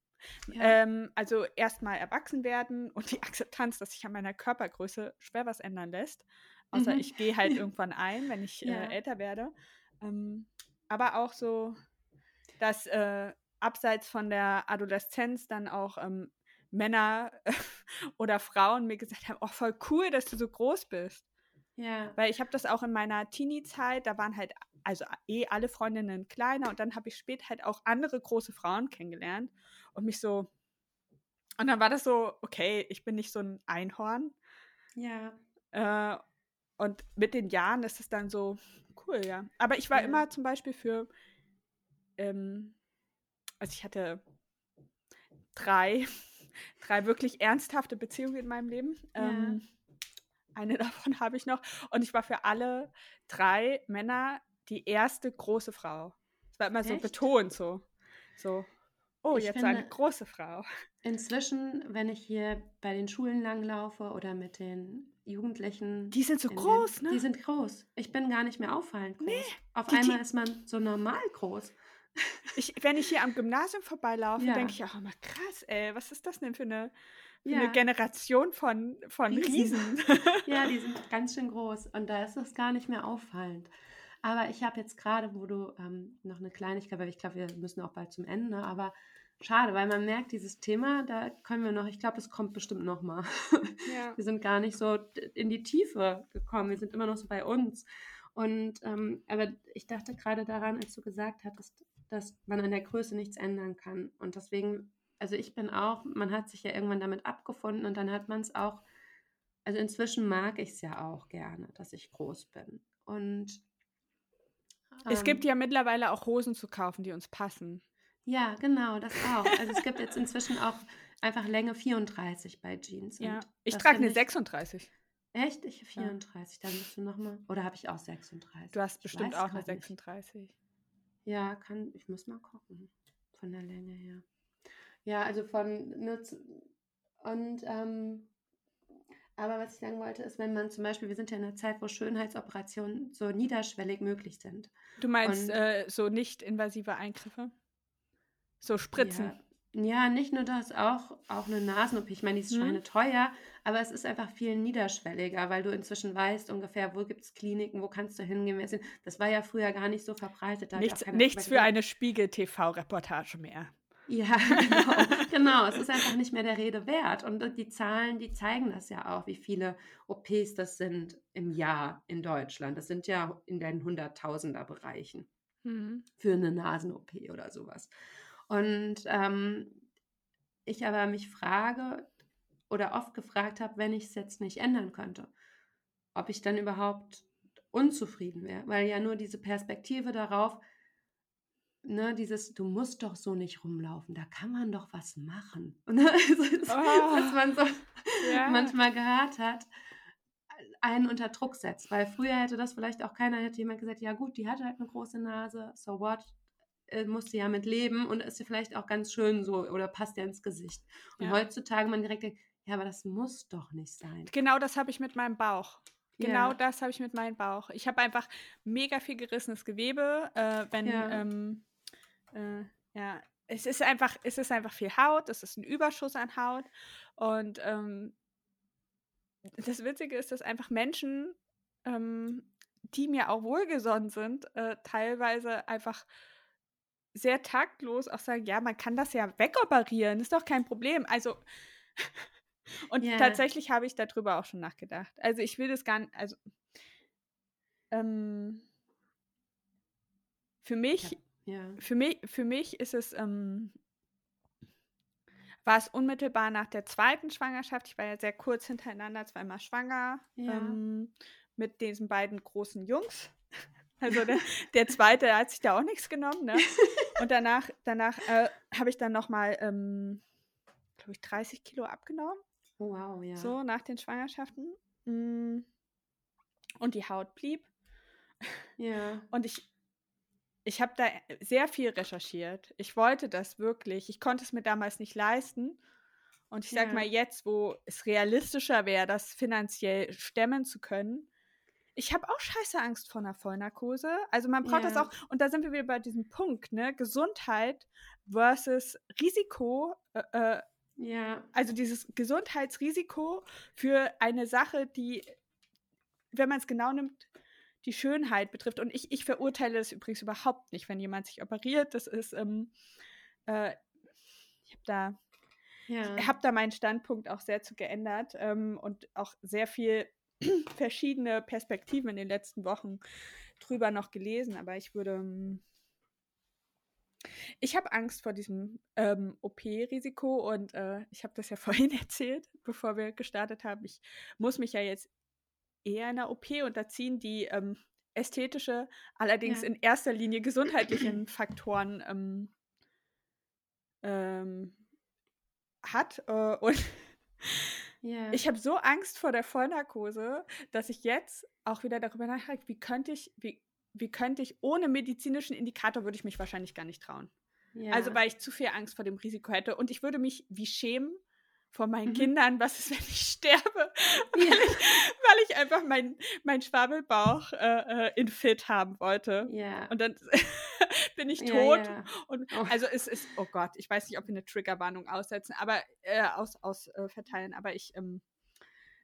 Ja. Ähm, also erstmal erwachsen werden und die Akzeptanz, dass sich an meiner Körpergröße schwer was ändern lässt. Außer mhm. ich gehe halt irgendwann ein, wenn ich äh, ja. äh, älter werde. Ähm, aber auch so, dass äh, abseits von der Adoleszenz dann auch ähm, Männer oder Frauen mir gesagt haben, oh, voll cool, dass du so groß bist. Ja. Weil ich habe das auch in meiner Teenie-Zeit, da waren halt also eh alle Freundinnen kleiner und dann habe ich später halt auch andere große Frauen kennengelernt und mich so und dann war das so, okay, ich bin nicht so ein Einhorn. Ja. Äh, und mit den Jahren ist es dann so, cool, ja. Aber ich war Ja. immer zum Beispiel für, ähm, also ich hatte drei, drei wirklich ernsthafte Beziehungen in meinem Leben. Ja. Ähm, eine davon habe ich noch. Und ich war für alle drei Männer die erste große Frau. Es war immer so Echt? betont, so. So, oh, Ich jetzt eine finde- große Frau. Inzwischen, wenn ich hier bei den Schulen langlaufe oder mit den Jugendlichen. Die sind so in den- groß, ne? Die sind groß. Ich bin gar nicht mehr auffallend groß. Auf die- einmal die- ist man so normal groß. Ich, wenn ich hier am Gymnasium vorbeilaufe, Ja. denke ich auch immer, krass, ey, was ist das denn für eine, Ja. eine Generation von, von Riesen. Riesen? Ja, die sind ganz schön groß und da ist es gar nicht mehr auffallend. Aber ich habe jetzt gerade, wo du ähm, noch eine Kleinigkeit, weil ich glaube, wir müssen auch bald zum Ende, aber schade, weil man merkt, dieses Thema, da können wir noch, ich glaube, es kommt bestimmt noch mal. ja. Wir sind gar nicht so in die Tiefe gekommen, wir sind immer noch so bei uns. Und ähm, aber ich dachte gerade daran, als du gesagt hattest, dass man an der Größe nichts ändern kann. Und deswegen, also ich bin auch, man hat sich ja irgendwann damit abgefunden und dann hat man es auch, also inzwischen mag ich es ja auch gerne, dass ich groß bin. Und Es ähm, gibt ja mittlerweile auch Hosen zu kaufen, die uns passen. Ja, genau, das auch. Also es gibt jetzt inzwischen auch einfach Länge 34 bei Jeans. Ja. und Ich trage eine ich- 36. Echt? Ich 34. Dann bist du nochmal. Oder habe ich auch 36? Du hast bestimmt auch eine grad nicht. 36. Ja, kann. Ich muss mal gucken. Von der Länge her. Ja, also von. Nutz und. Ähm, aber was ich sagen wollte, ist, wenn man zum Beispiel, wir sind ja in einer Zeit, wo Schönheitsoperationen so niederschwellig möglich sind. Du meinst Und- äh, so nicht invasive Eingriffe? So Spritzen. Ja, ja, nicht nur das, auch, auch eine Nasen-OP. Ich meine, die ist Mhm. schweineteuer, aber es ist einfach viel niederschwelliger, weil du inzwischen weißt ungefähr, wo gibt es Kliniken, wo kannst du hingehen. Das war ja früher gar nicht so verbreitet. Nichts, nichts für eine Spiegel-TV-Reportage mehr. Ja, genau. genau. Es ist einfach nicht mehr der Rede wert. Und die Zahlen, die zeigen das ja auch, wie viele OPs das sind im Jahr in Deutschland. Das sind ja in den Hunderttausender-Bereichen Mhm. für eine Nasen-OP oder sowas. Und ähm, ich aber mich frage oder oft gefragt habe, wenn ich es jetzt nicht ändern könnte, ob ich dann überhaupt unzufrieden wäre, weil ja nur diese Perspektive darauf, ne, dieses, du musst doch so nicht rumlaufen, da kann man doch was machen. Ne? Also, das- Was Oh. man so Ja. manchmal gehört hat, einen unter Druck setzt. Weil früher hätte das vielleicht auch keiner, hätte jemand gesagt, ja gut, die hat halt eine große Nase, so what, äh, musste ja mit leben und ist ja vielleicht auch ganz schön so oder passt ja ins Gesicht. Und Ja. heutzutage man direkt denkt, ja, aber das muss doch nicht sein. Genau das habe ich mit meinem Bauch. Genau Ja. das habe ich mit meinem Bauch. Ich habe einfach mega viel gerissenes Gewebe. Äh, wenn, Ja. ähm, äh, ja, es ist einfach, es ist einfach viel Haut, es ist ein Überschuss an Haut. Und ähm, das Witzige ist, dass einfach Menschen, ähm, die mir auch wohlgesonnen sind, äh, teilweise einfach sehr taktlos auch sagen, ja, man kann das ja wegoperieren, ist doch kein Problem. Also und Ja. tatsächlich habe ich darüber auch schon nachgedacht. Also ich will das gar nicht, also ähm, für mich, Ja. Für mich, für mich ist es, ähm, war es unmittelbar nach der zweiten Schwangerschaft. Ich war ja sehr kurz hintereinander zweimal schwanger Ja. ähm, mit diesen beiden großen Jungs. Also der, der zweite hat sich da auch nichts genommen. Ne? Und danach, danach äh, habe ich dann nochmal, ähm, glaube ich, 30 Kilo abgenommen. Oh, wow, ja. So nach den Schwangerschaften. Mm. Und die Haut blieb. Ja. Und ich, ich habe da sehr viel recherchiert. Ich wollte das wirklich. Ich konnte es mir damals nicht leisten. Und ich sag Ja. mal, jetzt, wo es realistischer wäre, das finanziell stemmen zu können, ich habe auch scheiße Angst vor einer Vollnarkose. Also man braucht das Ja. auch, und da sind wir wieder bei diesem Punkt, ne? Gesundheit versus Risiko, äh, äh, Ja. also dieses Gesundheitsrisiko für eine Sache, die, wenn man es genau nimmt, die Schönheit betrifft. Und ich, ich verurteile das übrigens überhaupt nicht, wenn jemand sich operiert. Das ist, ähm, äh, ich habe da, Ja. hab da meinen Standpunkt auch sehr zu geändert ähm, und auch sehr viel verschiedene Perspektiven in den letzten Wochen drüber noch gelesen, aber ich würde. Ähm, ich habe Angst vor diesem ähm, OP-Risiko und äh, ich habe das ja vorhin erzählt, bevor wir gestartet haben. Ich muss mich ja jetzt eher einer OP unterziehen, die ähm, ästhetische, allerdings ja. in erster Linie gesundheitlichen Faktoren ähm, ähm, hat. Äh, und yeah. ich habe so Angst vor der Vollnarkose, dass ich jetzt auch wieder darüber nachdenke, wie könnte ich, wie, wie könnte ich ohne medizinischen Indikator würde ich mich wahrscheinlich gar nicht trauen. Yeah. Also weil ich zu viel Angst vor dem Risiko hätte und ich würde mich wie schämen, vor meinen mhm. Kindern, was ist, wenn ich sterbe, weil, ja. ich, weil ich, einfach meinen mein Schwabbelbauch äh, äh, in fit haben wollte. Ja. Und dann bin ich tot. Ja, und oh. also es ist, oh Gott, ich weiß nicht, ob wir eine Triggerwarnung aussetzen, aber äh, aus, aus äh, verteilen, aber ich, ähm,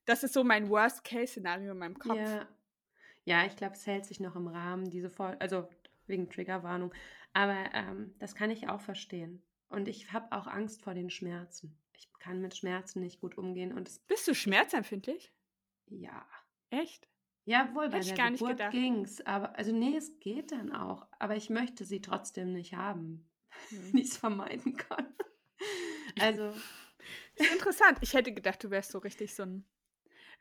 das ist so mein Worst-Case-Szenario in meinem Kopf. Ja, ja ich glaube, es hält sich noch im Rahmen, diese Folge, also wegen Triggerwarnung. Aber ähm, das kann ich auch verstehen. Und ich habe auch Angst vor den Schmerzen kann mit Schmerzen nicht gut umgehen. Und Bist du schmerzempfindlich? Ja. Echt? Ja, wohl, bei Hätte der Geburt ging es. Aber, also nee, es geht dann auch. Aber ich möchte sie trotzdem nicht haben, hm. wenn ich es vermeiden kann. Also. Interessant. Ich hätte gedacht, du wärst so richtig so ein.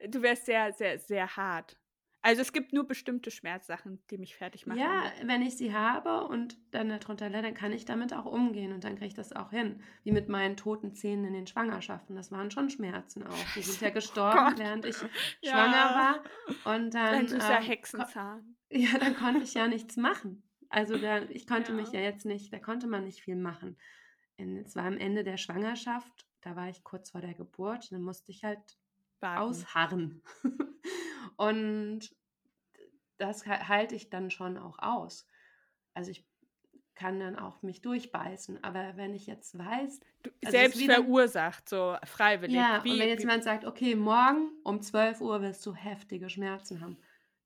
Du wärst sehr, sehr, sehr hart. Also es gibt nur bestimmte Schmerzsachen, die mich fertig machen. Ja, wenn ich sie habe und dann darunter leide, dann kann ich damit auch umgehen und dann kriege ich das auch hin. Wie mit meinen toten Zähnen in den Schwangerschaften. Das waren schon Schmerzen auch. Die sind ja gestorben, oh während ich ja. schwanger war. Und dann. Ist ja ähm, Hexenzahn. Ja, dann konnte ich ja nichts machen. Also da, ich konnte ja. mich ja jetzt nicht, da konnte man nicht viel machen. Es war am Ende der Schwangerschaft, da war ich kurz vor der Geburt, dann musste ich halt Warten. ausharren. Und das halte ich dann schon auch aus. Also ich kann dann auch mich durchbeißen. Aber wenn ich jetzt weiß. Du, also selbst verursacht, so freiwillig. Ja, wie, und wenn jetzt jemand sagt, okay, morgen um 12 Uhr wirst du heftige Schmerzen haben.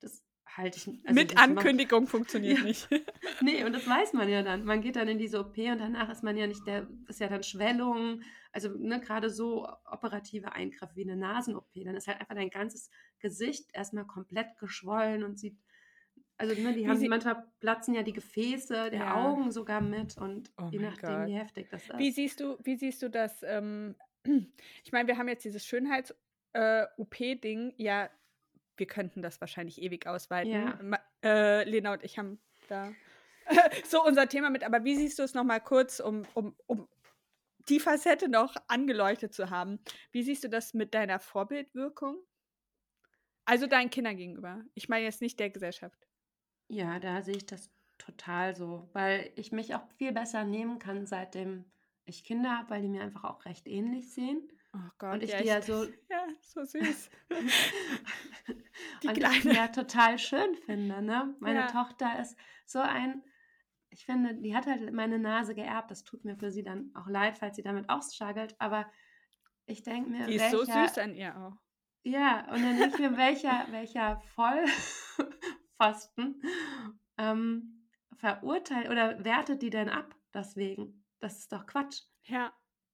Das halte ich also Mit Ankündigung macht, funktioniert ja. nicht. nee, und das weiß man ja dann. Man geht dann in diese OP und danach ist man ja nicht der, ist ja dann Schwellung, also ne, gerade so operative Eingriffe wie eine Nasen-OP, dann ist halt einfach dein ganzes Gesicht erstmal komplett geschwollen und sieht, also ne, die haben, manchmal platzen ja die Gefäße der ja. Augen sogar mit und oh je nachdem, Gott. wie heftig das ist. Wie siehst du, wie siehst du das, ähm, ich meine, wir haben jetzt dieses Schönheits-OP-Ding, äh, ja, wir könnten das wahrscheinlich ewig ausweiten. Ja. Äh, Lena und ich haben da so unser Thema mit, aber wie siehst du es nochmal kurz, um, um, um die Facette noch angeleuchtet zu haben. Wie siehst du das mit deiner Vorbildwirkung? Also deinen Kindern gegenüber. Ich meine jetzt nicht der Gesellschaft. Ja, da sehe ich das total so, weil ich mich auch viel besser nehmen kann, seitdem ich Kinder habe, weil die mir einfach auch recht ähnlich sehen. Oh Gott, und ich ja, die ja so, ja, so süß. die und Kleine. ich die ja total schön finde. Ne? Meine ja. Tochter ist so ein ich finde, die hat halt meine Nase geerbt. Das tut mir für sie dann auch leid, falls sie damit ausschagelt. Aber ich denke mir. Die ist welcher, so süß an ihr auch. Ja, und dann denke ich mir, welcher, welcher Vollpfosten ähm, verurteilt oder wertet die denn ab deswegen? Das ist doch Quatsch. Ja.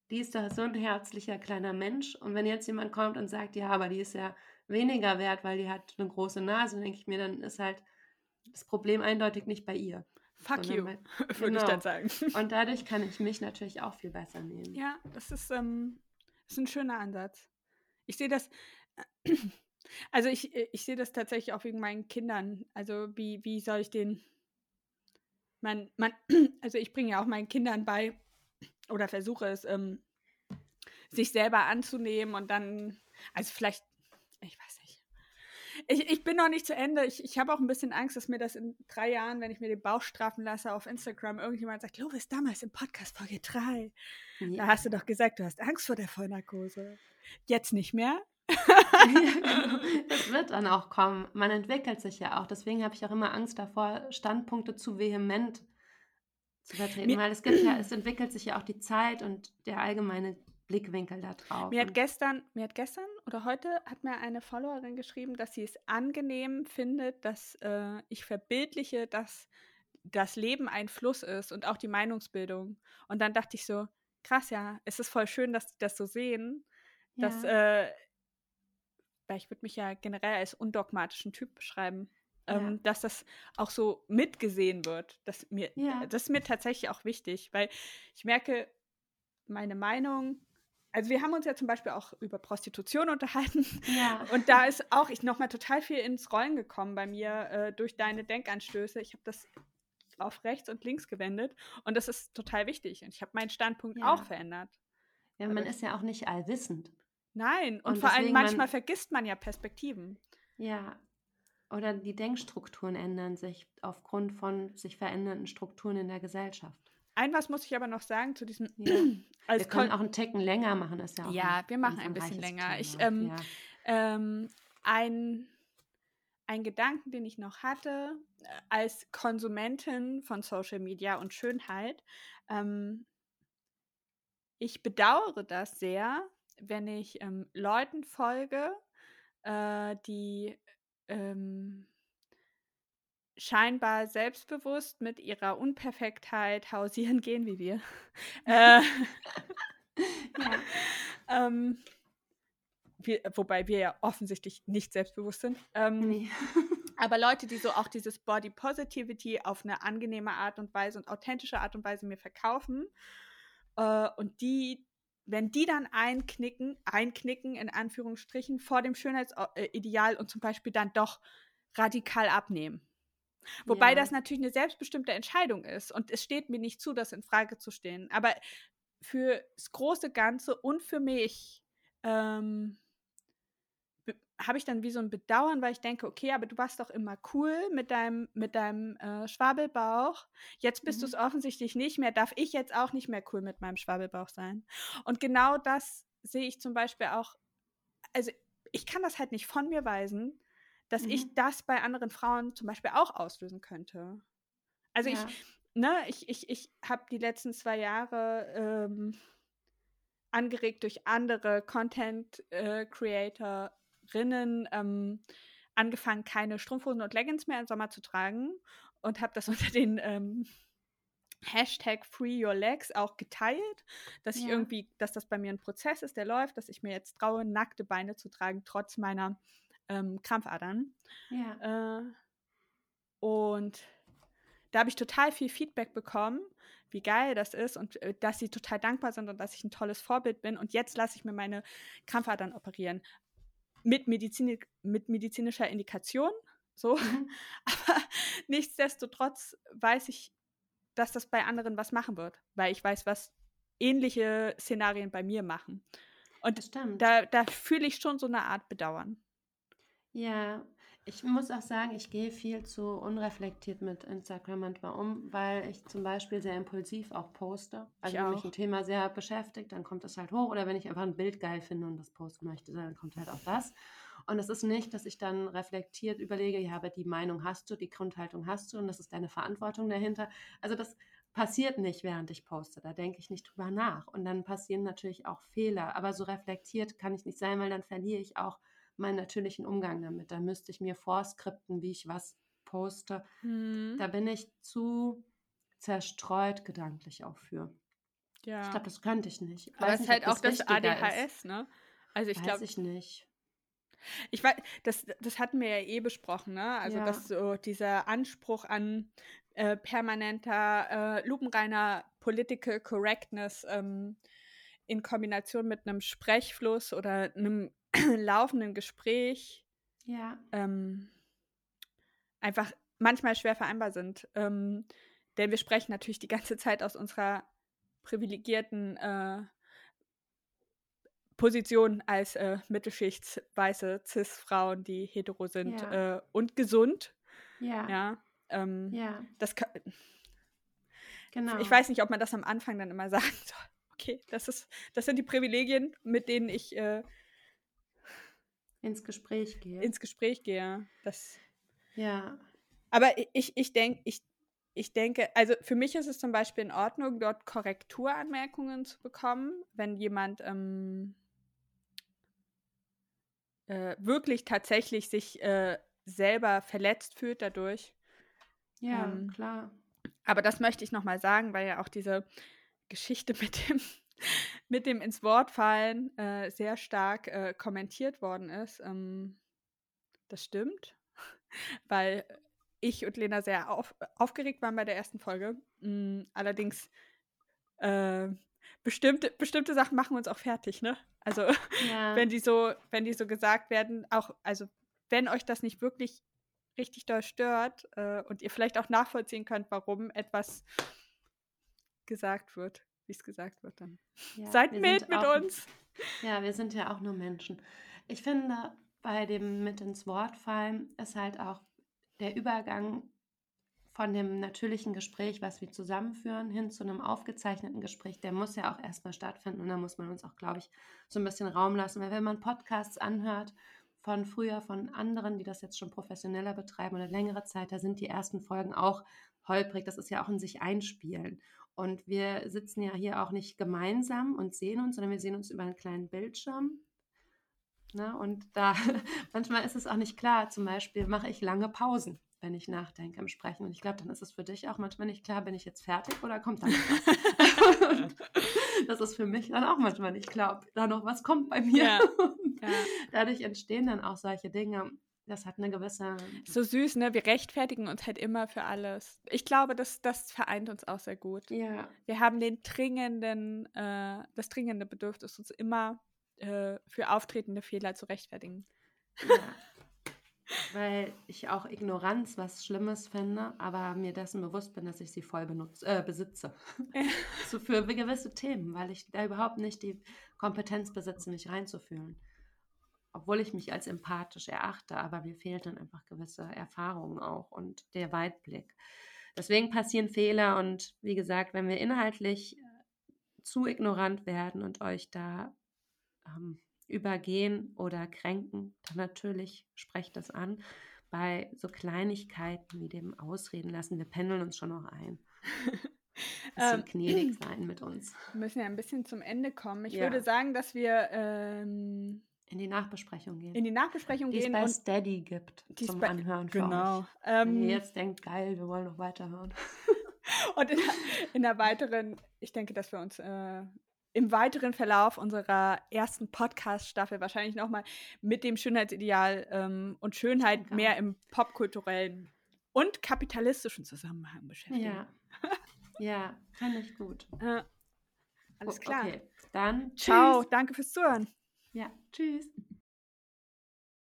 Die ist doch so ein herzlicher kleiner Mensch. Und wenn jetzt jemand kommt und sagt, ja, aber die ist ja weniger wert, weil die hat eine große Nase, denke ich mir, dann ist halt das Problem eindeutig nicht bei ihr. Fuck you, mein, würde genau. ich dann sagen. Und dadurch kann ich mich natürlich auch viel besser nehmen. Ja, das ist, ähm, das ist ein schöner Ansatz. Ich sehe das, also ich, ich sehe das tatsächlich auch wegen meinen Kindern. Also wie, wie soll ich den, man, man, also ich bringe ja auch meinen Kindern bei oder versuche es, ähm, sich selber anzunehmen und dann, also vielleicht, ich weiß nicht ich, ich bin noch nicht zu Ende. Ich, ich habe auch ein bisschen Angst, dass mir das in drei Jahren, wenn ich mir den Bauch strafen lasse auf Instagram, irgendjemand sagt, Lovis, damals im Podcast Folge 3, ja. da hast du doch gesagt, du hast Angst vor der Vollnarkose. Jetzt nicht mehr? Das wird dann auch kommen. Man entwickelt sich ja auch. Deswegen habe ich auch immer Angst davor, Standpunkte zu vehement zu vertreten, mir, weil es gibt ja, es entwickelt sich ja auch die Zeit und der allgemeine Blickwinkel da drauf. Mir hat gestern, mir hat gestern oder heute hat mir eine Followerin geschrieben, dass sie es angenehm findet, dass äh, ich verbildliche, dass das Leben ein Fluss ist und auch die Meinungsbildung. Und dann dachte ich so, krass, ja, es ist voll schön, dass die das so sehen, dass, ja. äh, weil ich würde mich ja generell als undogmatischen Typ beschreiben, Ja. ähm, dass das auch so mitgesehen wird. Das, mir, Ja. das ist mir tatsächlich auch wichtig, weil ich merke, meine Meinung, also wir haben uns ja zum Beispiel auch über Prostitution unterhalten Ja. und da ist auch ich nochmal total viel ins Rollen gekommen bei mir äh, durch deine Denkanstöße. Ich habe das auf rechts und links gewendet und das ist total wichtig und ich habe meinen Standpunkt Ja. auch verändert. Ja, man ist ja auch nicht allwissend. Nein, und, Und vor allem deswegen man- manchmal vergisst man ja Perspektiven. Ja. Oder die Denkstrukturen ändern sich aufgrund von sich verändernden Strukturen in der Gesellschaft. Ein was muss ich aber noch sagen zu diesem Ja. Wir können auch einen Ticken länger machen, ist ja auch Ja, ein wir machen ein bisschen umfangreiches länger. Ich, Thema. ähm, ja. ähm, ein, ein Gedanken, den ich noch hatte, äh, als Konsumentin von Social Media und Schönheit. Ähm, ich bedauere das sehr, wenn ich ähm, Leuten folge, äh, die ähm, scheinbar selbstbewusst mit ihrer Unperfektheit hausieren gehen, wie wir. äh, ja. ähm, wir, wobei wir ja offensichtlich nicht selbstbewusst sind. Ähm, Nee. Aber Leute, die so auch dieses Body Positivity auf eine angenehme Art und Weise und authentische Art und Weise mir verkaufen äh, und die, wenn die dann einknicken, einknicken in Anführungsstrichen vor dem Schönheitsideal und zum Beispiel dann doch radikal abnehmen. Wobei Ja. das natürlich eine selbstbestimmte Entscheidung ist und es steht mir nicht zu, das in Frage zu stellen. Aber für das große Ganze und für mich ähm, habe ich dann wie so ein Bedauern, weil ich denke, okay, aber du warst doch immer cool mit deinem, mit deinem äh, Schwabelbauch. Jetzt bist Mhm. du es offensichtlich nicht mehr. Darf ich jetzt auch nicht mehr cool mit meinem Schwabelbauch sein? Und genau das sehe ich zum Beispiel auch. Also ich kann das halt nicht von mir weisen, dass ich Mhm. das bei anderen Frauen zum Beispiel auch auslösen könnte. Also ja. ich, ne, ich, ich, ich habe die letzten zwei Jahre ähm, angeregt durch andere Content-Creatorinnen ähm, angefangen, keine Strumpfhosen und Leggings mehr im Sommer zu tragen und habe das unter den ähm, Hashtag Free Your Legs auch geteilt, dass ich Ja. irgendwie, dass das bei mir ein Prozess ist, der läuft, dass ich mir jetzt traue, nackte Beine zu tragen, trotz meiner ähm, Krampfadern. ja. Äh, und da habe ich total viel Feedback bekommen, wie geil das ist und äh, dass sie total dankbar sind und dass ich ein tolles Vorbild bin. Und jetzt lasse ich mir meine Krampfadern operieren. Mit, Medizin, mit medizinischer Indikation. So. Mhm. Aber nichtsdestotrotz weiß ich, dass das bei anderen was machen wird, weil ich weiß, was ähnliche Szenarien bei mir machen. Und da, da fühle ich schon so eine Art Bedauern. Ja, ich muss auch sagen, ich gehe viel zu unreflektiert mit Instagram manchmal um, weil ich zum Beispiel sehr impulsiv auch poste. Also Ich wenn mich ein Thema sehr beschäftigt, dann kommt das halt hoch. Oder wenn ich einfach ein Bild geil finde und das posten möchte, dann kommt halt auch das. Und es ist nicht, dass ich dann reflektiert überlege, ja, aber die Meinung hast du, die Grundhaltung hast du und das ist deine Verantwortung dahinter. Also das passiert nicht, während ich poste. Da denke ich nicht drüber nach. Und dann passieren natürlich auch Fehler. Aber so reflektiert kann ich nicht sein, weil dann verliere ich auch meinen natürlichen Umgang damit. Da müsste ich mir vorskripten, wie ich was poste. Hm, Da bin ich zu zerstreut gedanklich auch für. ja. Ich glaube, das könnte ich nicht. Ich Aber es ist halt auch das ist. ADHS, ne? Also ich Weiß glaube, ich nicht. ich weiß, das, das hatten wir ja eh besprochen, ne? Also Ja. dass so dieser Anspruch an äh, permanenter, äh, lupenreiner Political Correctness ähm, in Kombination mit einem Sprechfluss oder einem laufenden Gespräch Ja, ähm, einfach manchmal schwer vereinbar sind. Ähm, denn wir sprechen natürlich die ganze Zeit aus unserer privilegierten äh, Position als äh, Mittelschichts weiße Cis-Frauen, die hetero sind Ja. äh, und gesund. ja, ja, Ja, ähm, das ka- genau. ich weiß nicht, ob man das am Anfang dann immer sagen soll. Okay, das ist, das sind die Privilegien, mit denen ich äh, ins Gespräch gehe. ins Gespräch gehe. Das, ja, aber ich, ich denke, ich, ich denke, also für mich ist es zum Beispiel in Ordnung, dort Korrekturanmerkungen zu bekommen, wenn jemand ähm, äh, wirklich tatsächlich sich äh, selber verletzt fühlt dadurch. ja, Ähm, klar. Aber das möchte ich nochmal sagen, weil ja auch diese Geschichte mit dem, mit dem ins Wort fallen äh, sehr stark äh, kommentiert worden ist. Ähm, das stimmt, weil ich und Lena sehr auf, aufgeregt waren bei der ersten Folge. Mhm, allerdings äh, bestimmte, bestimmte Sachen machen uns auch fertig, ne? Also ja. wenn die so, wenn die so gesagt werden, auch, also wenn euch das nicht wirklich richtig doll stört äh, und ihr vielleicht auch nachvollziehen könnt, warum etwas gesagt wird, wie es gesagt wird, dann ja, seid mit mit auch, uns. Ja, wir sind ja auch nur Menschen. Ich finde, bei dem mit ins Wort fallen ist halt auch der Übergang von dem natürlichen Gespräch, was wir zusammenführen, hin zu einem aufgezeichneten Gespräch, der muss ja auch erstmal stattfinden. Und da muss man uns auch, glaube ich, so ein bisschen Raum lassen. Weil wenn man Podcasts anhört von früher, von anderen, die das jetzt schon professioneller betreiben oder längere Zeit, da sind die ersten Folgen auch holprig. Das ist ja auch in sich einspielen. Und wir sitzen ja hier auch nicht gemeinsam und sehen uns, sondern wir sehen uns über einen kleinen Bildschirm. Ne? Und da manchmal ist es auch nicht klar. Zum Beispiel mache ich lange Pausen wenn ich nachdenke im Sprechen. Und ich glaube, dann ist es für dich auch manchmal nicht klar, bin ich jetzt fertig oder kommt da noch was? das ist für mich dann auch manchmal nicht klar, ob da noch was kommt bei mir. Ja. Ja. Dadurch entstehen dann auch solche Dinge. Das hat eine gewisse. So süß, ne? Wir rechtfertigen uns halt immer für alles. Ich glaube, das, das vereint uns auch sehr gut. Ja. Wir haben den dringenden, äh, das dringende Bedürfnis, uns immer äh, für auftretende Fehler zu rechtfertigen. Ja weil ich auch Ignoranz was Schlimmes finde, aber mir dessen bewusst bin, dass ich sie voll benutze, äh, besitze. so für gewisse Themen, weil ich da überhaupt nicht die Kompetenz besitze, mich reinzufühlen. Obwohl ich mich als empathisch erachte, aber mir fehlt dann einfach gewisse Erfahrungen auch und der Weitblick. Deswegen passieren Fehler und wie gesagt, wenn wir inhaltlich äh, zu ignorant werden und euch da ähm, übergehen oder kränken, dann natürlich sprecht das an. Bei so Kleinigkeiten wie dem Ausreden lassen, wir pendeln uns schon noch ein. Bisschen ähm, gnädig sein mit uns. Wir müssen ja ein bisschen zum Ende kommen. Ich ja. würde sagen, dass wir ähm, in die Nachbesprechung gehen. In die Nachbesprechung die gehen. Die es bei Steady gibt zum bei, Anhören genau. Ähm, Wenn ihr jetzt denkt, geil, wir wollen noch weiterhören. und in der, in der, weiteren, ich denke, dass wir uns äh, im weiteren Verlauf unserer ersten Podcast-Staffel wahrscheinlich nochmal mit dem Schönheitsideal ähm, und Schönheit genau. mehr im popkulturellen und kapitalistischen Zusammenhang beschäftigen. Ja, ja fand ich gut. Äh, alles klar. Okay, dann ciao. Tschüss. Danke fürs Zuhören. Ja, tschüss.